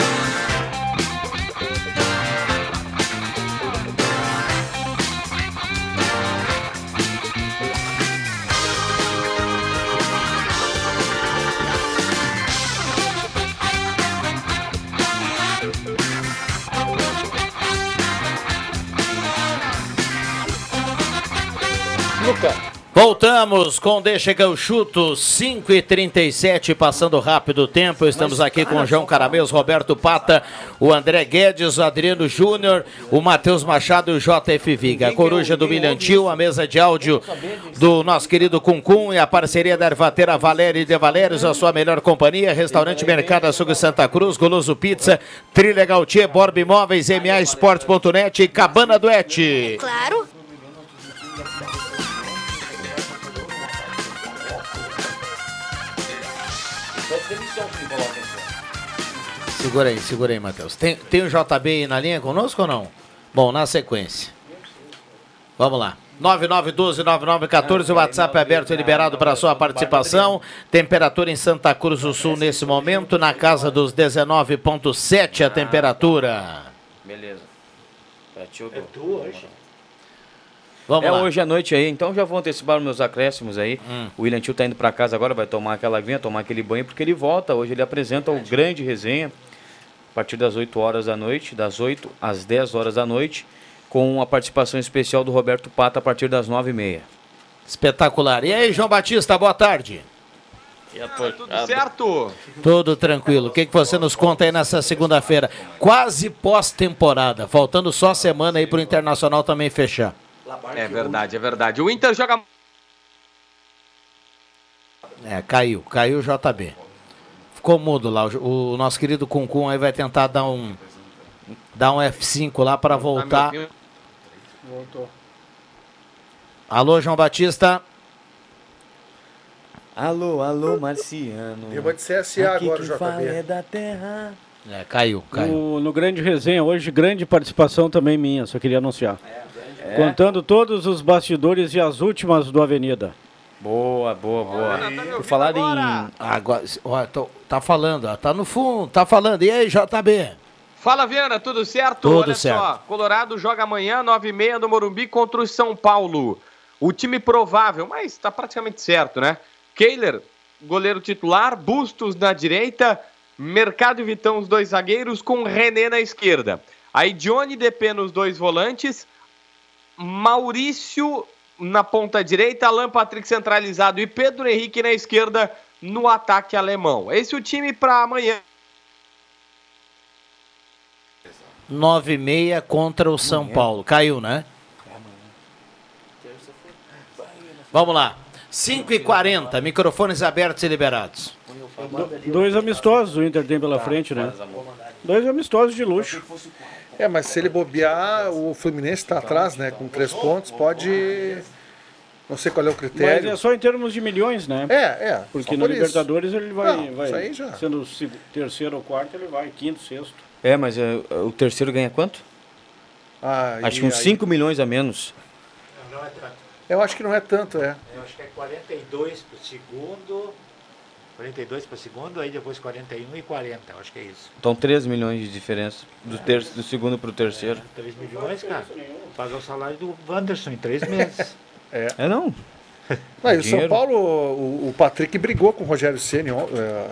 Luca, Voltamos com Deixa que eu chuto, 5 e 37 passando rápido o tempo. Estamos aqui com o João Carameus, Roberto Pata, o André Guedes, o Adriano Júnior, o Matheus Machado e o JF Viga. A coruja do Milhantil, a mesa de áudio do nosso querido Cuncum e a parceria da ervateira Valéria e de Valérios, a sua melhor companhia. Restaurante Mercado Açougue Santa Cruz, Goloso Pizza, Trilha Gautier, Borba Imóveis, MA Esportes.net e Cabana Duete. Claro. Segura aí, segura aí, Matheus. Tem, tem o JB aí na linha conosco ou não? Bom, na sequência. Vamos lá. 9912-9914, o WhatsApp é aberto e liberado para sua participação. Temperatura em Santa Cruz do Sul nesse momento, na casa dos 19,7 a temperatura. Beleza. É tu hoje? Vamos é lá. hoje à noite aí, então já vou antecipar os meus acréscimos aí. Hum. O William Tio tá indo para casa agora, vai tomar aquela aguinha, tomar aquele banho, porque ele volta. Hoje ele apresenta o grande resenha a partir das 8 horas da noite, das 8 às 10 horas da noite, com a participação especial do Roberto Pata a partir das 9h30. Espetacular. E aí, João Batista, boa tarde. Tudo certo? Tudo tranquilo. O que, que você nos conta aí nessa segunda-feira? Quase pós-temporada. Faltando só semana aí pro Internacional também fechar. É verdade, é verdade. O Inter joga É, caiu. Caiu o JB. Ficou mudo lá. O, o nosso querido Cuncum aí vai tentar dar um dar um F5 lá para voltar. Voltou. Alô, João Batista. Alô, alô, Marciano. Deu uma de CSA Aqui agora, fala é JB. da terra. É, caiu, caiu. No, no Grande Resenha, hoje, grande participação também minha, só queria anunciar. É? Contando todos os bastidores e as últimas do Avenida. Boa, boa, boa. Por falar em. Agora, ó, tô- tá falando, ó, tá no fundo, tá falando. E aí, JB? Fala, Viana, tudo certo? Tudo Olha certo. só, Colorado joga amanhã, 9h30 no Morumbi contra o São Paulo. O time provável, mas tá praticamente certo, né? Kehler, goleiro titular, Bustos na direita, Mercado e Vitão, os dois zagueiros, com René na esquerda. Aí Johnny DP nos dois volantes, Maurício na ponta direita, Alan Patrick centralizado e Pedro Henrique na esquerda no ataque alemão. Esse é o time para amanhã. 9 e meia contra o São Paulo. Caiu, né? Vamos lá. 5 e 40 microfones abertos e liberados. Dois amistosos o Inter tem pela frente, né? Dois amistosos de luxo. É, mas se ele bobear, o Fluminense está atrás, né? Com três pontos, pode. Não sei qual é o Mas critério. é só em termos de milhões, né? É, é. Porque no por isso. Libertadores ele vai, Não, vai isso aí já. sendo terceiro ou quarto, ele vai, quinto, sexto. É, mas é, o terceiro ganha quanto? Ah, Acho que uns aí- 5 milhões a menos. Não é tanto. Eu acho que não é tanto, é. Eu acho que é 42 para o segundo, 42 para o segundo, aí depois 41 e 40, eu acho que é isso. Então 3 milhões de diferença do, ter, do segundo pro terceiro. 3 milhões, cara. Paga o salário do Wanderson em três meses. É. É não. E o São. Paulo, o, o Patrick brigou com o Rogério Ceni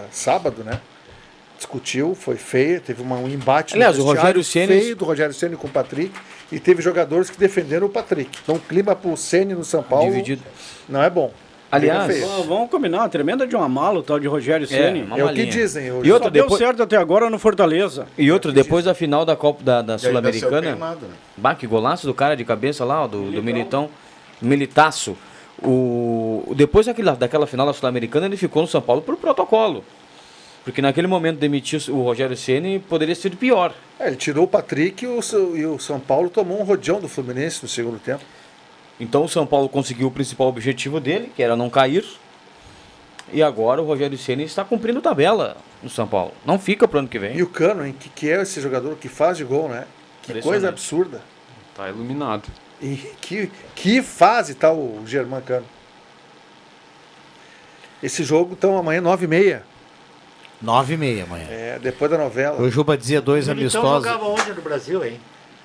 sábado, né? Discutiu, foi feio, teve uma- um embate. no Aliás, o vestiário Rogério Ceni- feio do Rogério Ceni com o Patrick e teve jogadores que defenderam o Patrick. Então o clima pro Ceni no São Paulo Dividido. não é bom. Aliás. Vamos- combinar, uma tremenda de uma mala o tal de Rogério Ceni. uma É o que dizem hoje. E outro, Só deu depois, certo até agora no Fortaleza. e outro, depois da final da Copa da, da saiu Sul-Americana. né? Bah, que golaço do cara de cabeça lá, ó, do, do Militão. Militaço. O, depois daquela, daquela final da Sul-Americana, ele ficou no São Paulo por protocolo. Porque naquele momento demitir o Rogério Ceni poderia ser pior. É, ele tirou o Patrick e o, e o São Paulo tomou um rodeão do Fluminense no segundo tempo. Então o São Paulo conseguiu o principal objetivo dele, que era não cair. E agora o Rogério Ceni está cumprindo tabela no São Paulo. Não fica pro ano que vem. E o Cano, hein? Que, que é esse jogador que faz de gol, né? Que coisa absurda. Tá iluminado. E que, que fase tá o Germán Cano. Esse jogo, então, amanhã, 9h30. 9 e meia amanhã. É, depois da novela. O Juba dizia dois Então amistosos jogava onde no Brasil, hein?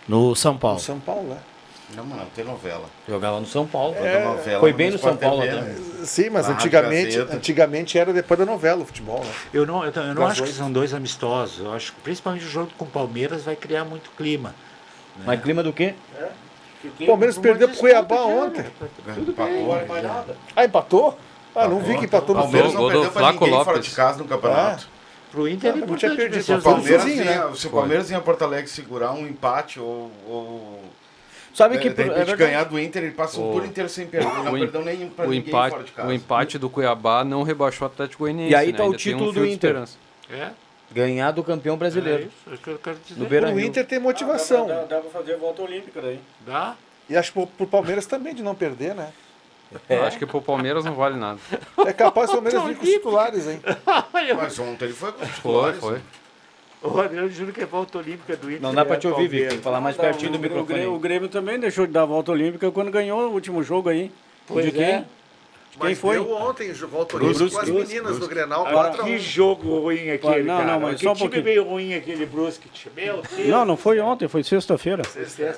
no São Paulo. No São Paulo, né? Não, tem novela. Jogava no São Paulo. Toda novela Foi bem no São Paulo TV, né? Sim, mas antigamente, antigamente era depois da novela o futebol, né? Eu não, eu, eu não acho que dois. são dois amistosos. Eu acho que principalmente o jogo com o Palmeiras vai criar muito clima. né? Mas clima do quê? O Palmeiras perdeu pro Cuiabá ontem. Ah, empatou? Ah, não vi que empatou no Palmeiras não perdeu pra ninguém fora de casa no campeonato. Pro Inter Ah, é tinha importante perdido. Se o Palmeiras, sozinho, né? se o Palmeiras vinha a Porto Alegre segurar um empate ou Sabe de, que de é repente verdade. ganhar do Inter, ele passa o O- tour inteiro sem perder. Não o, perdeu nem pra o ninguém empate, fora de casa. o empate do Cuiabá não rebaixou o Atlético Goianiense. E aí né? tá o tem um título fio do Inter. É, Ganhar do campeão é brasileiro. isso, é o que eu quero dizer. No Beira O. Inter tem motivação. Dá, dá pra fazer volta olímpica daí. Dá? E acho que pro- pro Palmeiras também de não perder, né? Eu Acho que pro Palmeiras não vale nada. É capaz o Palmeiras vir com os titulares, hein? Mas ontem ele foi com os Foi, titulares. foi. O Adriano juro que é volta olímpica do Inter. Não dá pra é te ouvir, Vitor. Tem que falar mais pertinho do o- o Grêmio- microfone. O Grêmio também deixou de dar a volta olímpica quando ganhou o último jogo aí. Pois de quem? é. Quem Mas foi? deu ontem volta Brusque, olímpica com as Brusque, meninas do Grenal Agora, 4 a que 1. jogo ruim aquele, Não, cara. não, mas que só um time pouquinho. meio ruim aquele Brusque. Meu Deus. Não, não foi ontem, foi sexta-feira.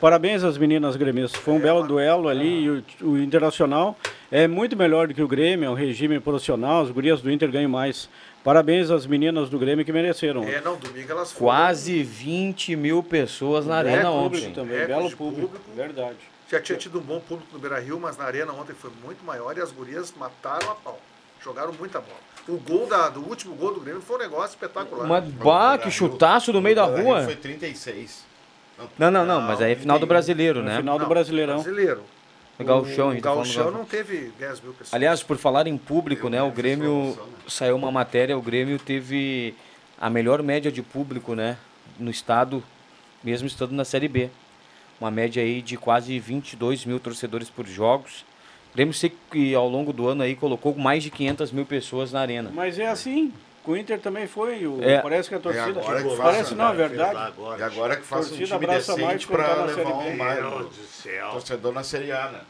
Parabéns às meninas gremistas. Foi um belo duelo ali e o, o Internacional é muito melhor do que o Grêmio, é um regime profissional, as gurias do Inter ganham mais. Parabéns às meninas do Grêmio que mereceram. É, não, domingo elas foram. Quase 20 mil pessoas na arena público ontem. também, belo público, público. verdade. Já tinha tido um bom público no Beira Rio, mas na arena ontem foi muito maior e as gurias mataram a pau. Jogaram muita bola. O gol da, do último gol do Grêmio foi um negócio espetacular. Mas, bah, que chutaço no meio da rua. Foi 36. Não, não, não, mas aí é final do brasileiro, né? final do Brasileirão. Brasileiro. O Gauchão, a o gente tá falando Gauchão não teve 10 mil pessoas. Aliás, por falar em público, né? O Grêmio visualização, né? saiu uma matéria, o Grêmio teve a melhor média de público, né? No estado, mesmo estando na Série B. Uma média aí de quase 22 mil torcedores por jogos. O Grêmio sei que ao longo do ano aí colocou mais de 500 mil pessoas na arena. Mas é assim. Com o Inter também foi. o- É. Parece que a torcida. agora que parece não, é né? verdade. E agora que faça um Torcida time abraça mais decente pra tá levar B. um mais céu. torcedor na Série A, né?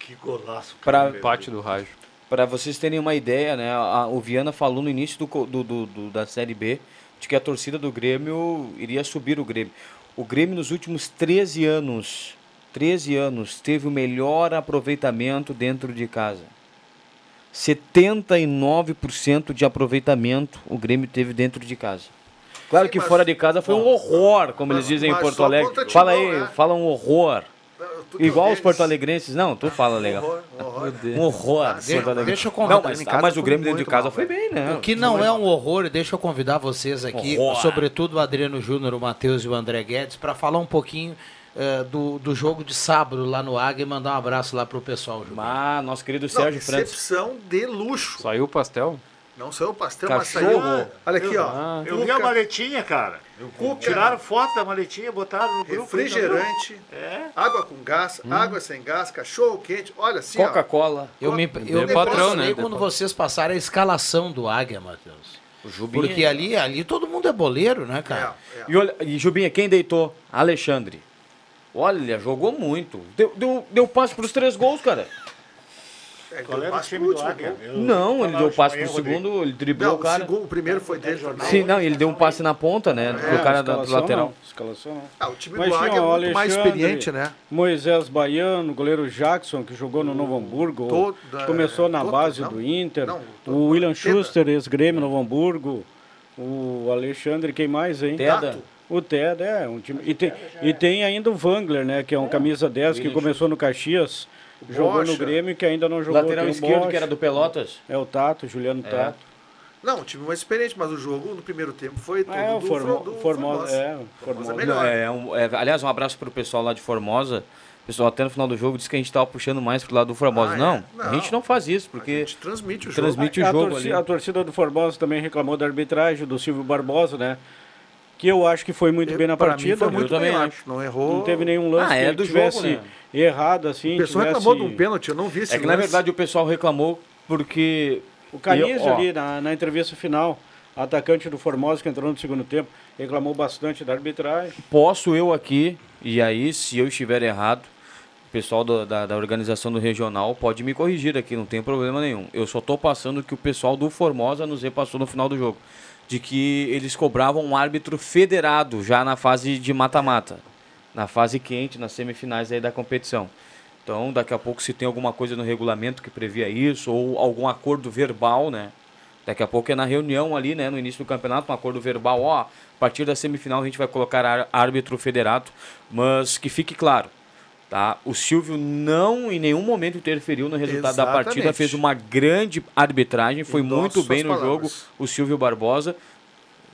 Que golaço. Empate Deus. do Rádio. Para vocês terem uma ideia, né? a- o Viana falou no início do, do- do- do- da Série B de que a torcida do Grêmio iria subir o Grêmio. O Grêmio nos últimos 13 anos, 13 anos, teve o melhor aproveitamento dentro de casa. 79% de aproveitamento o Grêmio teve dentro de casa. Claro Sim, que mas- fora de casa foi um horror, como eles mas- dizem em Porto Alegre. Fala aí, né? fala um horror. Igual os porto-alegrenses. Não, tu fala legal. Horror, horror. Um horror. Ah, sim, deixa eu convidar. Não, mas, Em casa mas o Grêmio dentro de casa mal, foi velho. bem, né? O que não é um horror, deixa eu convidar vocês aqui, Horror. sobretudo o Adriano Júnior, o Matheus e o André Guedes, para falar um pouquinho eh, do, do jogo de sábado lá no Águia e mandar um abraço lá pro pessoal. Ju. Ah, nosso querido Sérgio Francis. recepção de luxo. Saiu o pastel? Não saiu o pastel, Cachorro. mas saiu. Olha aqui, ó. Ah. Eu vi a maletinha, cara. Cuca, Tiraram foto da maletinha, botaram no grupo. refrigerante, É. água com gás, água sem gás, cachorro quente. Olha assim. Coca-Cola. Eu me, eu me patrão, né? quando Dê vocês passaram a escalação do Águia, Matheus. O Jubinha. Porque ali, ali todo mundo é boleiro, né, cara? É, é. E, olha, e Jubinha, quem deitou? Alexandre. Olha, jogou muito. Deu, deu, deu passe pros três gols, cara. É, Qual deu era o passe time pro do último Águia? gol. Eu- Não, ele deu o passe pro segundo, ele driblou Não, o cara. o, segundo, o primeiro foi dele. jornal. Sim, não, ele deu um passe na ponta, né? É, pro cara escalação lateral. não, escalação não. Ah, o time Mas do Águia é o muito mais experiente, né? Moisés Baiano, goleiro Jackson, que jogou no Novo Hamburgo, Toda- começou na todo- base não, do Inter. não, o William. Schuster, ex-grêmio Novo Hamburgo. O Alexandre, quem mais, hein? Teda. O Teda, é. Um time, e, tem, e tem ainda o Wangler, né? Que é um camisa 10 que começou no Caxias, jogou no. Grêmio que ainda não jogou. Lateral o esquerdo, Bocha, que era do Pelotas. É o Tato, Juliano É. Tato. Não, o time mais experiente, mas o jogo no primeiro tempo foi todo É, o do, Formo- do Formosa. É, o Formosa Formosa. é melhor. É, um- é, aliás, um abraço pro pessoal lá de Formosa. O pessoal até no final do jogo disse que a gente tava puxando mais pro lado do Formosa. Ah, é? não, a Não. gente não faz isso, A porque gente transmite o jogo. transmite o a, jogo torci- ali. a torcida do Formosa também reclamou da arbitragem do Silvio Barbosa, né? Que eu acho que foi muito bem na partida. foi muito Eu também bem, acho. Não errou. Não teve nenhum lance Ah, é que ele do tivesse jogo, né? errado, assim. O pessoal tivesse... reclamou de um pênalti, eu não vi esse É que na lance. verdade o pessoal reclamou porque. O Canizio Eu- ó, ali na, na entrevista final, atacante do Formosa que entrou no segundo tempo, reclamou bastante da arbitragem. Posso eu aqui, e aí se eu estiver errado, pessoal do- da, da organização do regional pode me corrigir aqui, não tem problema nenhum. Eu só tô passando o que o pessoal do Formosa nos repassou no final do jogo. De que eles cobravam um árbitro federado já na fase de mata-mata. Na fase quente, nas semifinais aí da competição. Então, daqui a pouco, se tem alguma coisa no regulamento que previa isso, ou algum acordo verbal, né? Daqui a pouco é na reunião ali, né, no início do campeonato, um acordo verbal, ó, a partir da semifinal a gente vai colocar ar- árbitro federado, mas que fique claro, Tá? O Silvio não em nenhum momento interferiu no resultado da partida, Exatamente. fez uma grande arbitragem, foi Endosso muito bem no suas jogo. palavras. O Silvio Barbosa,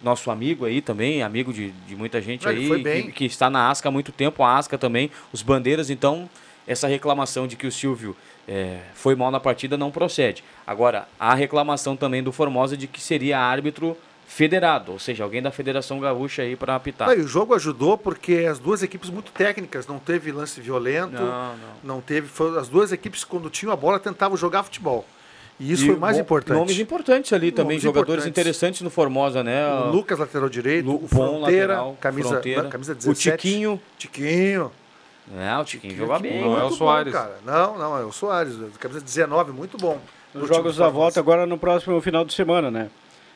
nosso amigo aí também, amigo de, de muita gente Ele aí, que, que está na Asca há muito tempo, a Asca também, os bandeiras, então essa reclamação de que o Silvio é, foi mal na partida não procede. Agora, a reclamação também do Formosa de que seria árbitro federado, ou seja, alguém da Federação Gaúcha aí para apitar. Não, e o jogo ajudou porque as duas equipes muito técnicas, não teve lance violento, Não, não, teve. foi- as duas equipes, quando tinham a bola, tentavam jogar futebol. E isso E foi o mais bom- importante. Nomes importantes ali também, Nomes jogadores importantes. interessantes no Formosa, né? O Lucas, lateral direito, Lu- o Fronteira, lateral, camisa, Fronteira. não, camisa O 17. Tiquinho. Tiquinho. É, o Tiquinho joga bem. Não é o bom, Soares. cara. Não, não, é o Soares. Camisa 19, muito bom. Os jogos da volta agora no próximo final de semana, né?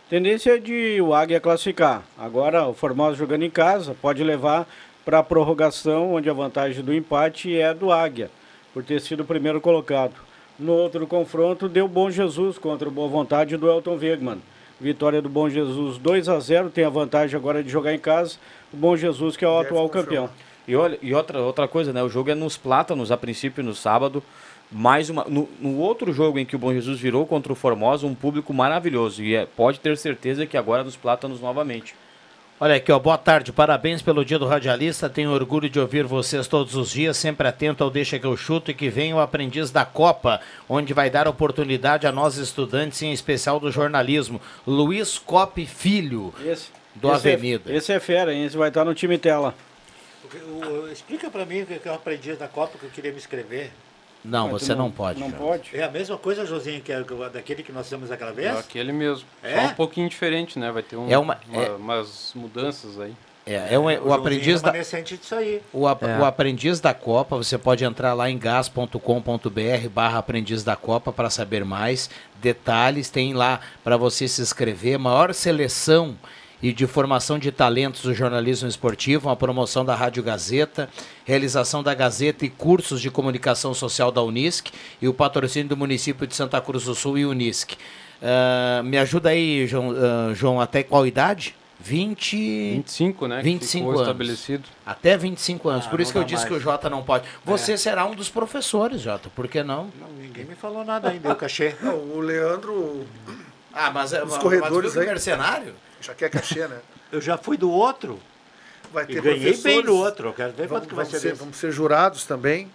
Tendência é de o Águia classificar. Agora o Formosa jogando em casa pode levar para a prorrogação, onde a vantagem do empate é do Águia, por ter sido o primeiro colocado. No outro confronto deu Bom Jesus contra o Boa Vontade do Elton Wegman. Vitória do Bom Jesus 2 a 0, tem a vantagem agora de jogar em casa. O Bom Jesus que é o Deve atual campeão. E, olha, e outra, outra coisa, né? O jogo é nos Plátanos, a princípio no sábado. Mais uma. No, no outro jogo em que o Bom Jesus virou contra o Formosa, um público maravilhoso. E é- pode ter certeza que agora é nos Plátanos novamente. Olha aqui, ó, boa tarde, parabéns pelo dia do radialista. Tenho orgulho de ouvir vocês todos os dias, sempre atento ao Deixa que eu chuto e que vem o aprendiz da Copa, onde vai dar oportunidade a nós estudantes, em especial do jornalismo. Luiz Cop Filho, Esse, do esse é- Avenida. esse é fera, hein? Esse vai estar no time tela. O- o- explica pra mim o que eu aprendi da Copa que eu queria me inscrever. Não, Mas você não, pode. Não pode. É a mesma coisa, Josinho, que é daquele que nós fizemos aquela É vez? aquele mesmo. É? Só um pouquinho diferente, né? Vai ter um, É uma- é- umas mudanças aí. É, é um- o Joãozinho aprendiz é da, remanescente disso aí. O, ap- É. o aprendiz da Copa, você pode entrar lá em gas.com.br barra aprendiz da Copa para saber mais detalhes. Tem lá para você se inscrever. Maior seleção e de formação de talentos do jornalismo esportivo, uma promoção da Rádio Gazeta, realização da Gazeta e cursos de comunicação social da Unisc e o patrocínio do município de Santa Cruz do Sul e Unisc. Ah, me ajuda aí, João, ah, João, até qual idade? 20... 25, né? que 25 ficou anos. estabelecido. Até 25 anos. Ah, Por isso que eu disse mais. que o Jota não pode. Você será um dos professores, Jota. Por que não? Não, ninguém me falou nada ainda, o cachê. Não, o Leandro Ah, mas é Os corredores aí. mercenário? Já quer cachê, né? Eu já fui do outro Vai e ter ganhei bem no outro. Eu quero ver Vamos, quanto que vai ser ser, vamos ser jurados também.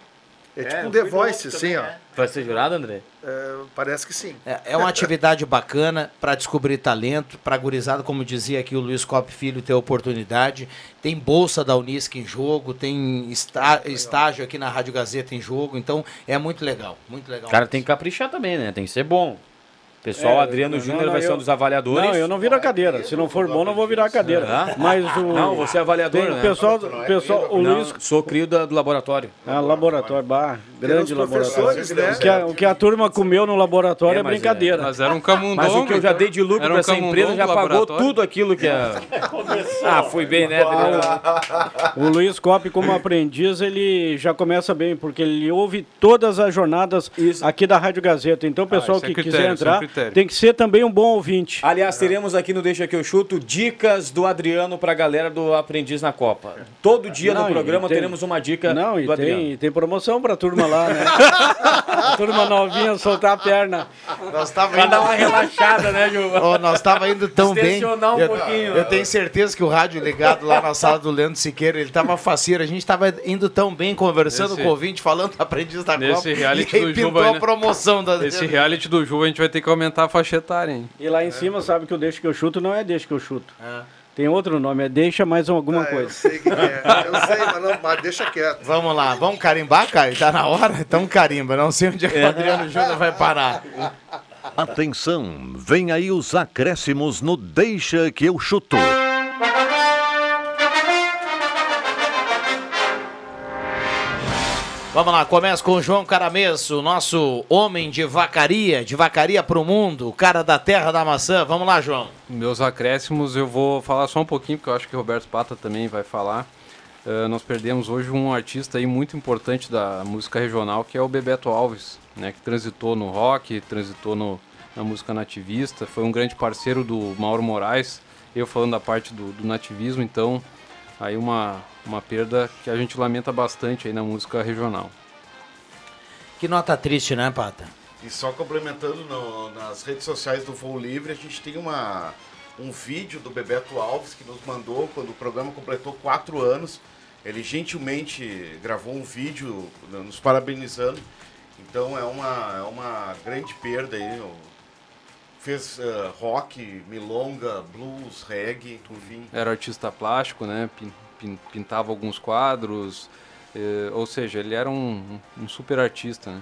É, tipo eu um The Voice, assim, também, ó. é. Vai ser jurado, André? É, parece que sim. É, é uma atividade bacana para descobrir talento, para gurizada, como dizia aqui o Luiz Cop Filho, ter oportunidade. Tem bolsa da Unisc em jogo, tem está- estágio aqui na Rádio Gazeta em jogo, então é muito legal, muito legal. Cara, tem que caprichar também, né? Tem que ser bom. Pessoal, É, Adriano Júnior não, vai ser eu- um dos avaliadores. Não, eu não viro a cadeira. Se não for bom, não vou virar a cadeira. Ah? Mas o. Não, você é avaliador, tem né? o pessoal, o pessoal, o Não, Luiz. sou crio da- do laboratório. Ah, laboratório, bah, grande os laboratório. professores, né? O que, a, o que a turma comeu no laboratório É, é, é- brincadeira. Mas era um camundongo. Mas o que eu já dei de lucro um essa empresa já pagou tudo aquilo que é. ah, fui bem, né, Adriano? O Luiz Cop, como aprendiz, ele já começa bem, porque ele ouve todas as jornadas Isso. aqui da Rádio Gazeta. Então, o pessoal é que critério, quiser é entrar critério. tem que ser também um bom ouvinte. Aliás, teremos aqui no Deixa Que Eu Chuto dicas do Adriano pra galera do Aprendiz na Copa. Todo dia Não, no e programa tem- teremos uma dica Não, e do Adriano. tem, tem promoção pra turma lá, né? a turma novinha soltar a perna. Nós estávamos Pra dar uma relaxada, né, Ju? Ô, nós tava indo tão bem. Um eu, pouquinho. eu tenho certeza que o rádio ligado lá na sala do Leandro Siqueira, ele tava faceiro. A gente tava indo tão bem, conversando Nesse- com o ouvinte, falando do aprendiz da nesse Copa. reality e aí do pintou Juba aí, a né? promoção da Esse reality do Ju a gente vai ter que aumentar a faixa etária, hein? E lá em cima, sabe que o Deixa que eu chuto não é Deixa que eu chuto. Ah. Tem outro nome, é Deixa mais alguma Ah, Eu coisa. sei quem é. Eu sei, mas, não, mas deixa quieto. Vamos lá, vamos carimbar, Caio? Tá na hora? Então carimba. Não sei onde é que o Adriano Júnior vai parar. Atenção, vem aí os acréscimos no Deixa que eu chuto. Vamos lá, começa com o João Carameço, nosso homem de vacaria, de vacaria mundo, o cara da terra da maçã. Vamos lá, João. Meus acréscimos eu vou falar só um pouquinho, porque eu acho que o Roberto Pata também vai falar. Eh, nós perdemos hoje um artista aí muito importante da música regional, que é o Bebeto Alves, né, que transitou no rock, transitou no, na música nativista, foi um grande parceiro do Mauro Moraes, eu falando da parte do, do nativismo, então aí uma, uma perda que a gente lamenta bastante aí na música regional. Que nota triste, né, Pata? E só complementando no- nas redes sociais do Voo Livre, a gente tem uma, um vídeo do Bebeto Alves que nos mandou quando o programa completou quatro anos. Ele gentilmente gravou um vídeo nos parabenizando. Então é uma, é uma grande perda aí. Fez eh, rock, milonga, blues, reggae, enfim. Era artista plástico, né? Pin- pin- Pintava alguns quadros, eh, ou seja, ele era um, um super artista, né?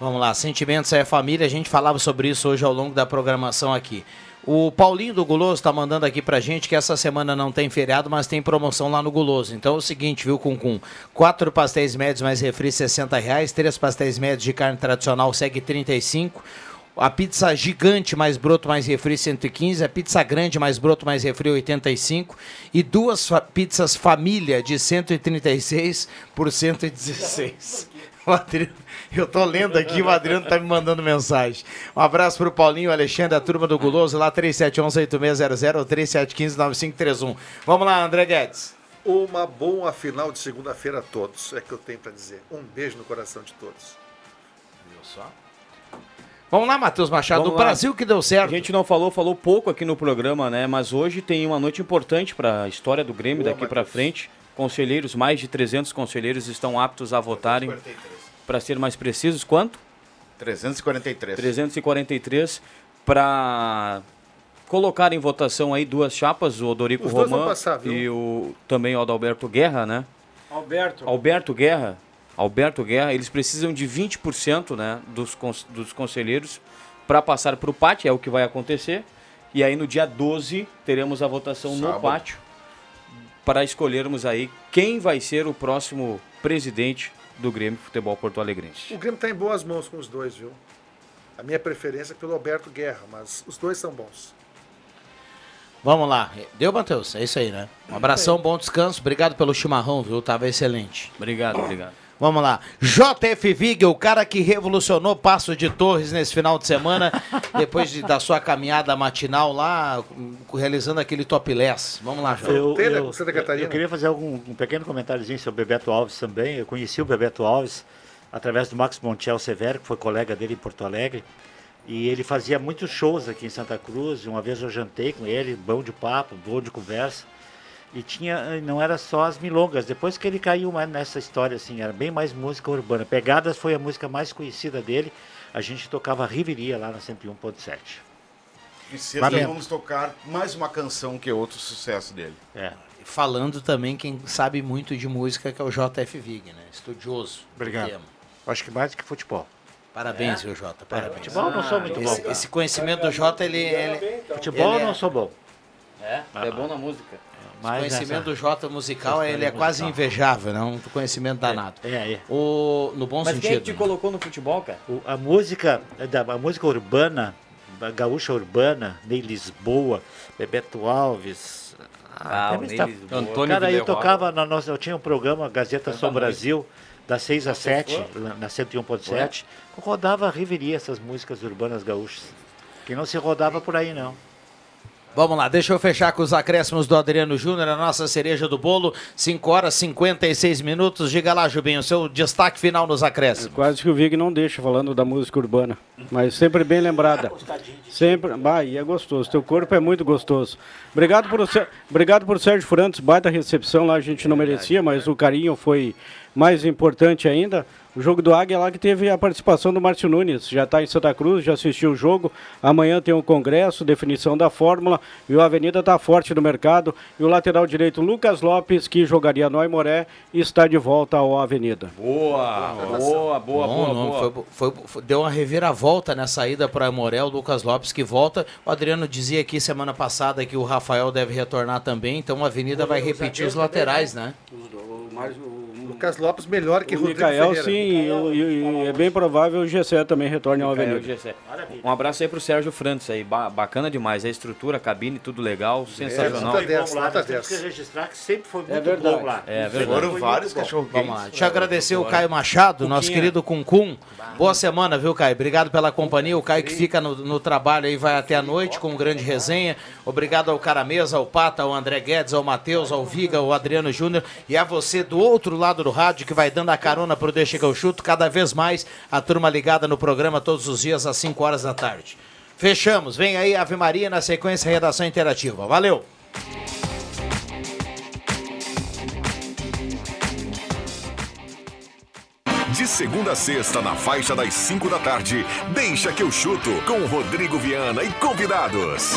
Vamos lá, sentimentos é família, a gente falava sobre isso hoje ao longo da programação aqui. O Paulinho do Guloso tá mandando aqui pra gente que essa semana não tem feriado, mas tem promoção lá no Guloso. Então é o seguinte, viu, Cuncum? Quatro pastéis médios mais refri, 60 reais. Três pastéis médios de carne tradicional, segue 35. A pizza gigante mais broto mais refri 115, a pizza grande mais broto mais refri 85 e duas fa- pizzas família de 136 por 116. O Adriano, eu tô lendo aqui, o Adriano tá me mandando mensagem. Um abraço pro Paulinho, Alexandre, a turma do Guloso, lá 3711-8600 ou 3715-9531. Vamos lá, André Guedes. Uma boa final de segunda-feira a todos, é que eu tenho para dizer. Um beijo no coração de todos. Viu só? Vamos lá, Matheus Machado, Vamos lá. Brasil que deu certo. A gente não falou, falou pouco aqui no programa, né? Mas hoje tem uma noite importante para a história do Grêmio Boa, daqui para frente. Conselheiros, mais de 300 conselheiros estão aptos a votarem. Para ser mais precisos, quanto? 343. 343 para colocar em votação aí duas chapas, o Odorico viu? e o também o Adalberto Guerra, né? Alberto. Alberto Guerra, Alberto Guerra, eles precisam de 20% né, dos, cons- dos conselheiros para passar para o pátio, é o que vai acontecer. E aí no dia 12 teremos a votação no Sábado. pátio para escolhermos aí quem vai ser o próximo presidente do Grêmio Futebol Porto Alegrense. O Grêmio está em boas mãos com os dois, viu? A minha preferência é pelo Alberto Guerra, mas os dois são bons. Vamos lá. Deu, Matheus? É isso aí, né? Um abração, bom descanso. Obrigado pelo chimarrão, viu? Tava excelente. Obrigado, obrigado. Vamos lá. JF Vig, o cara que revolucionou Passo de Torres nesse final de semana, depois de- da sua caminhada matinal lá, realizando aquele topless. Vamos lá, Jota. Eu, eu- eu- eu queria fazer algum, um pequeno comentáriozinho sobre o Bebeto Alves também. Eu conheci o Bebeto Alves através do Max Montiel Severo, que foi colega dele em Porto Alegre. E ele fazia muitos shows aqui em Santa Cruz. Uma vez eu jantei com ele, bom de papo, bom de conversa. E tinha, não era só as milongas. Depois que ele caiu mais nessa história, assim, era bem mais música urbana. Pegadas foi a música mais conhecida dele. A gente tocava Riveria lá na 101.7. E cedo vamos tocar mais uma canção que é outro sucesso dele. É. Falando também quem sabe muito de música, que é o JF Vig, né? Estudioso. do Obrigado. tema. Acho que mais do que futebol. Parabéns, viu, Jota? Parabéns. Futebol eu não sou muito Esse, bom. esse conhecimento do Jota, ele, ele, Futebol Ele eu é- não sou bom. É, é bom na música. O Mas conhecimento essa- do Jota musical, ele é história quase musical. invejável, né? Um conhecimento danado. É, é. O, no bom Mas quem é sentido. que te né? colocou no futebol, cara? O- a música da a música urbana, a gaúcha urbana, Ney Lisboa, Bebeto Alves. Ah, Lisboa. Antônio Cara, eu tocava, na nossa, eu tinha um programa Gazeta São muito. Brasil, das 6 às 7, lá na 101.7, que rodava a Riveria, essas músicas urbanas gaúchas. Que não se rodava por aí, não. Vamos lá, deixa eu fechar com os acréscimos do Adriano Júnior, a nossa cereja do bolo. 5 horas e 56 minutos. Diga lá, Jubinho, seu destaque final nos acréscimos. Quase que o Vig não deixa falando da música urbana. Mas sempre bem lembrada. Sempre. E é gostoso. Teu corpo é muito gostoso. Obrigado por, Obrigado por Sérgio Furantes. Baita recepção lá, a gente não merecia, mas o carinho foi mais importante ainda. O jogo do Águia lá que teve a participação do Márcio Nunes. Já está em Santa Cruz, já assistiu o jogo. Amanhã tem o congresso, definição da fórmula. E o Avenida está forte no mercado. E o lateral direito Lucas Lopes, que jogaria no Aimoré, está de volta ao Avenida. Boa, boa, boa, boa, Bom, não, boa. foi- foi- foi- deu uma reviravolta nessa ida para Morel, Lucas Lopes que volta. O Adriano dizia aqui semana passada que o Rafael deve retornar também, então a Avenida vai repetir os laterais, né? O, Lucas Lopes melhor que O Rodrigo Ferreira. sim, e, o- e- e é bem provável o Gessé também retorne ao Avenida. Gessé. Um abraço aí pro Sérgio Frantes aí, ba- bacana demais. A estrutura, a cabine, tudo legal, sensacional. nota dez, Vamos lá, nota nós temos que 10. registrar que sempre foi muito É verdade. bom lá. É verdade. Foram Foi vários cachorro Vamos lá. Deixa eu agradecer o Caio Machado, nosso querido Cuncum. Boa semana, viu, Caio? Obrigado pela companhia. O Caio que fica no, no trabalho aí vai até a noite com grande resenha. Obrigado ao Caramesa, ao Pata, ao André Guedes, ao Matheus, ao Viga, ao Adriano Júnior e a você do outro lado do rádio que vai dando a carona pro Deixa que eu chuto. Cada vez mais a turma ligada no programa todos os dias às 5 horas da tarde. Fechamos. Vem aí Ave Maria na sequência Redação Interativa. Valeu! De segunda a sexta, na faixa das 5 da tarde, deixa que eu chuto com Rodrigo Viana e convidados.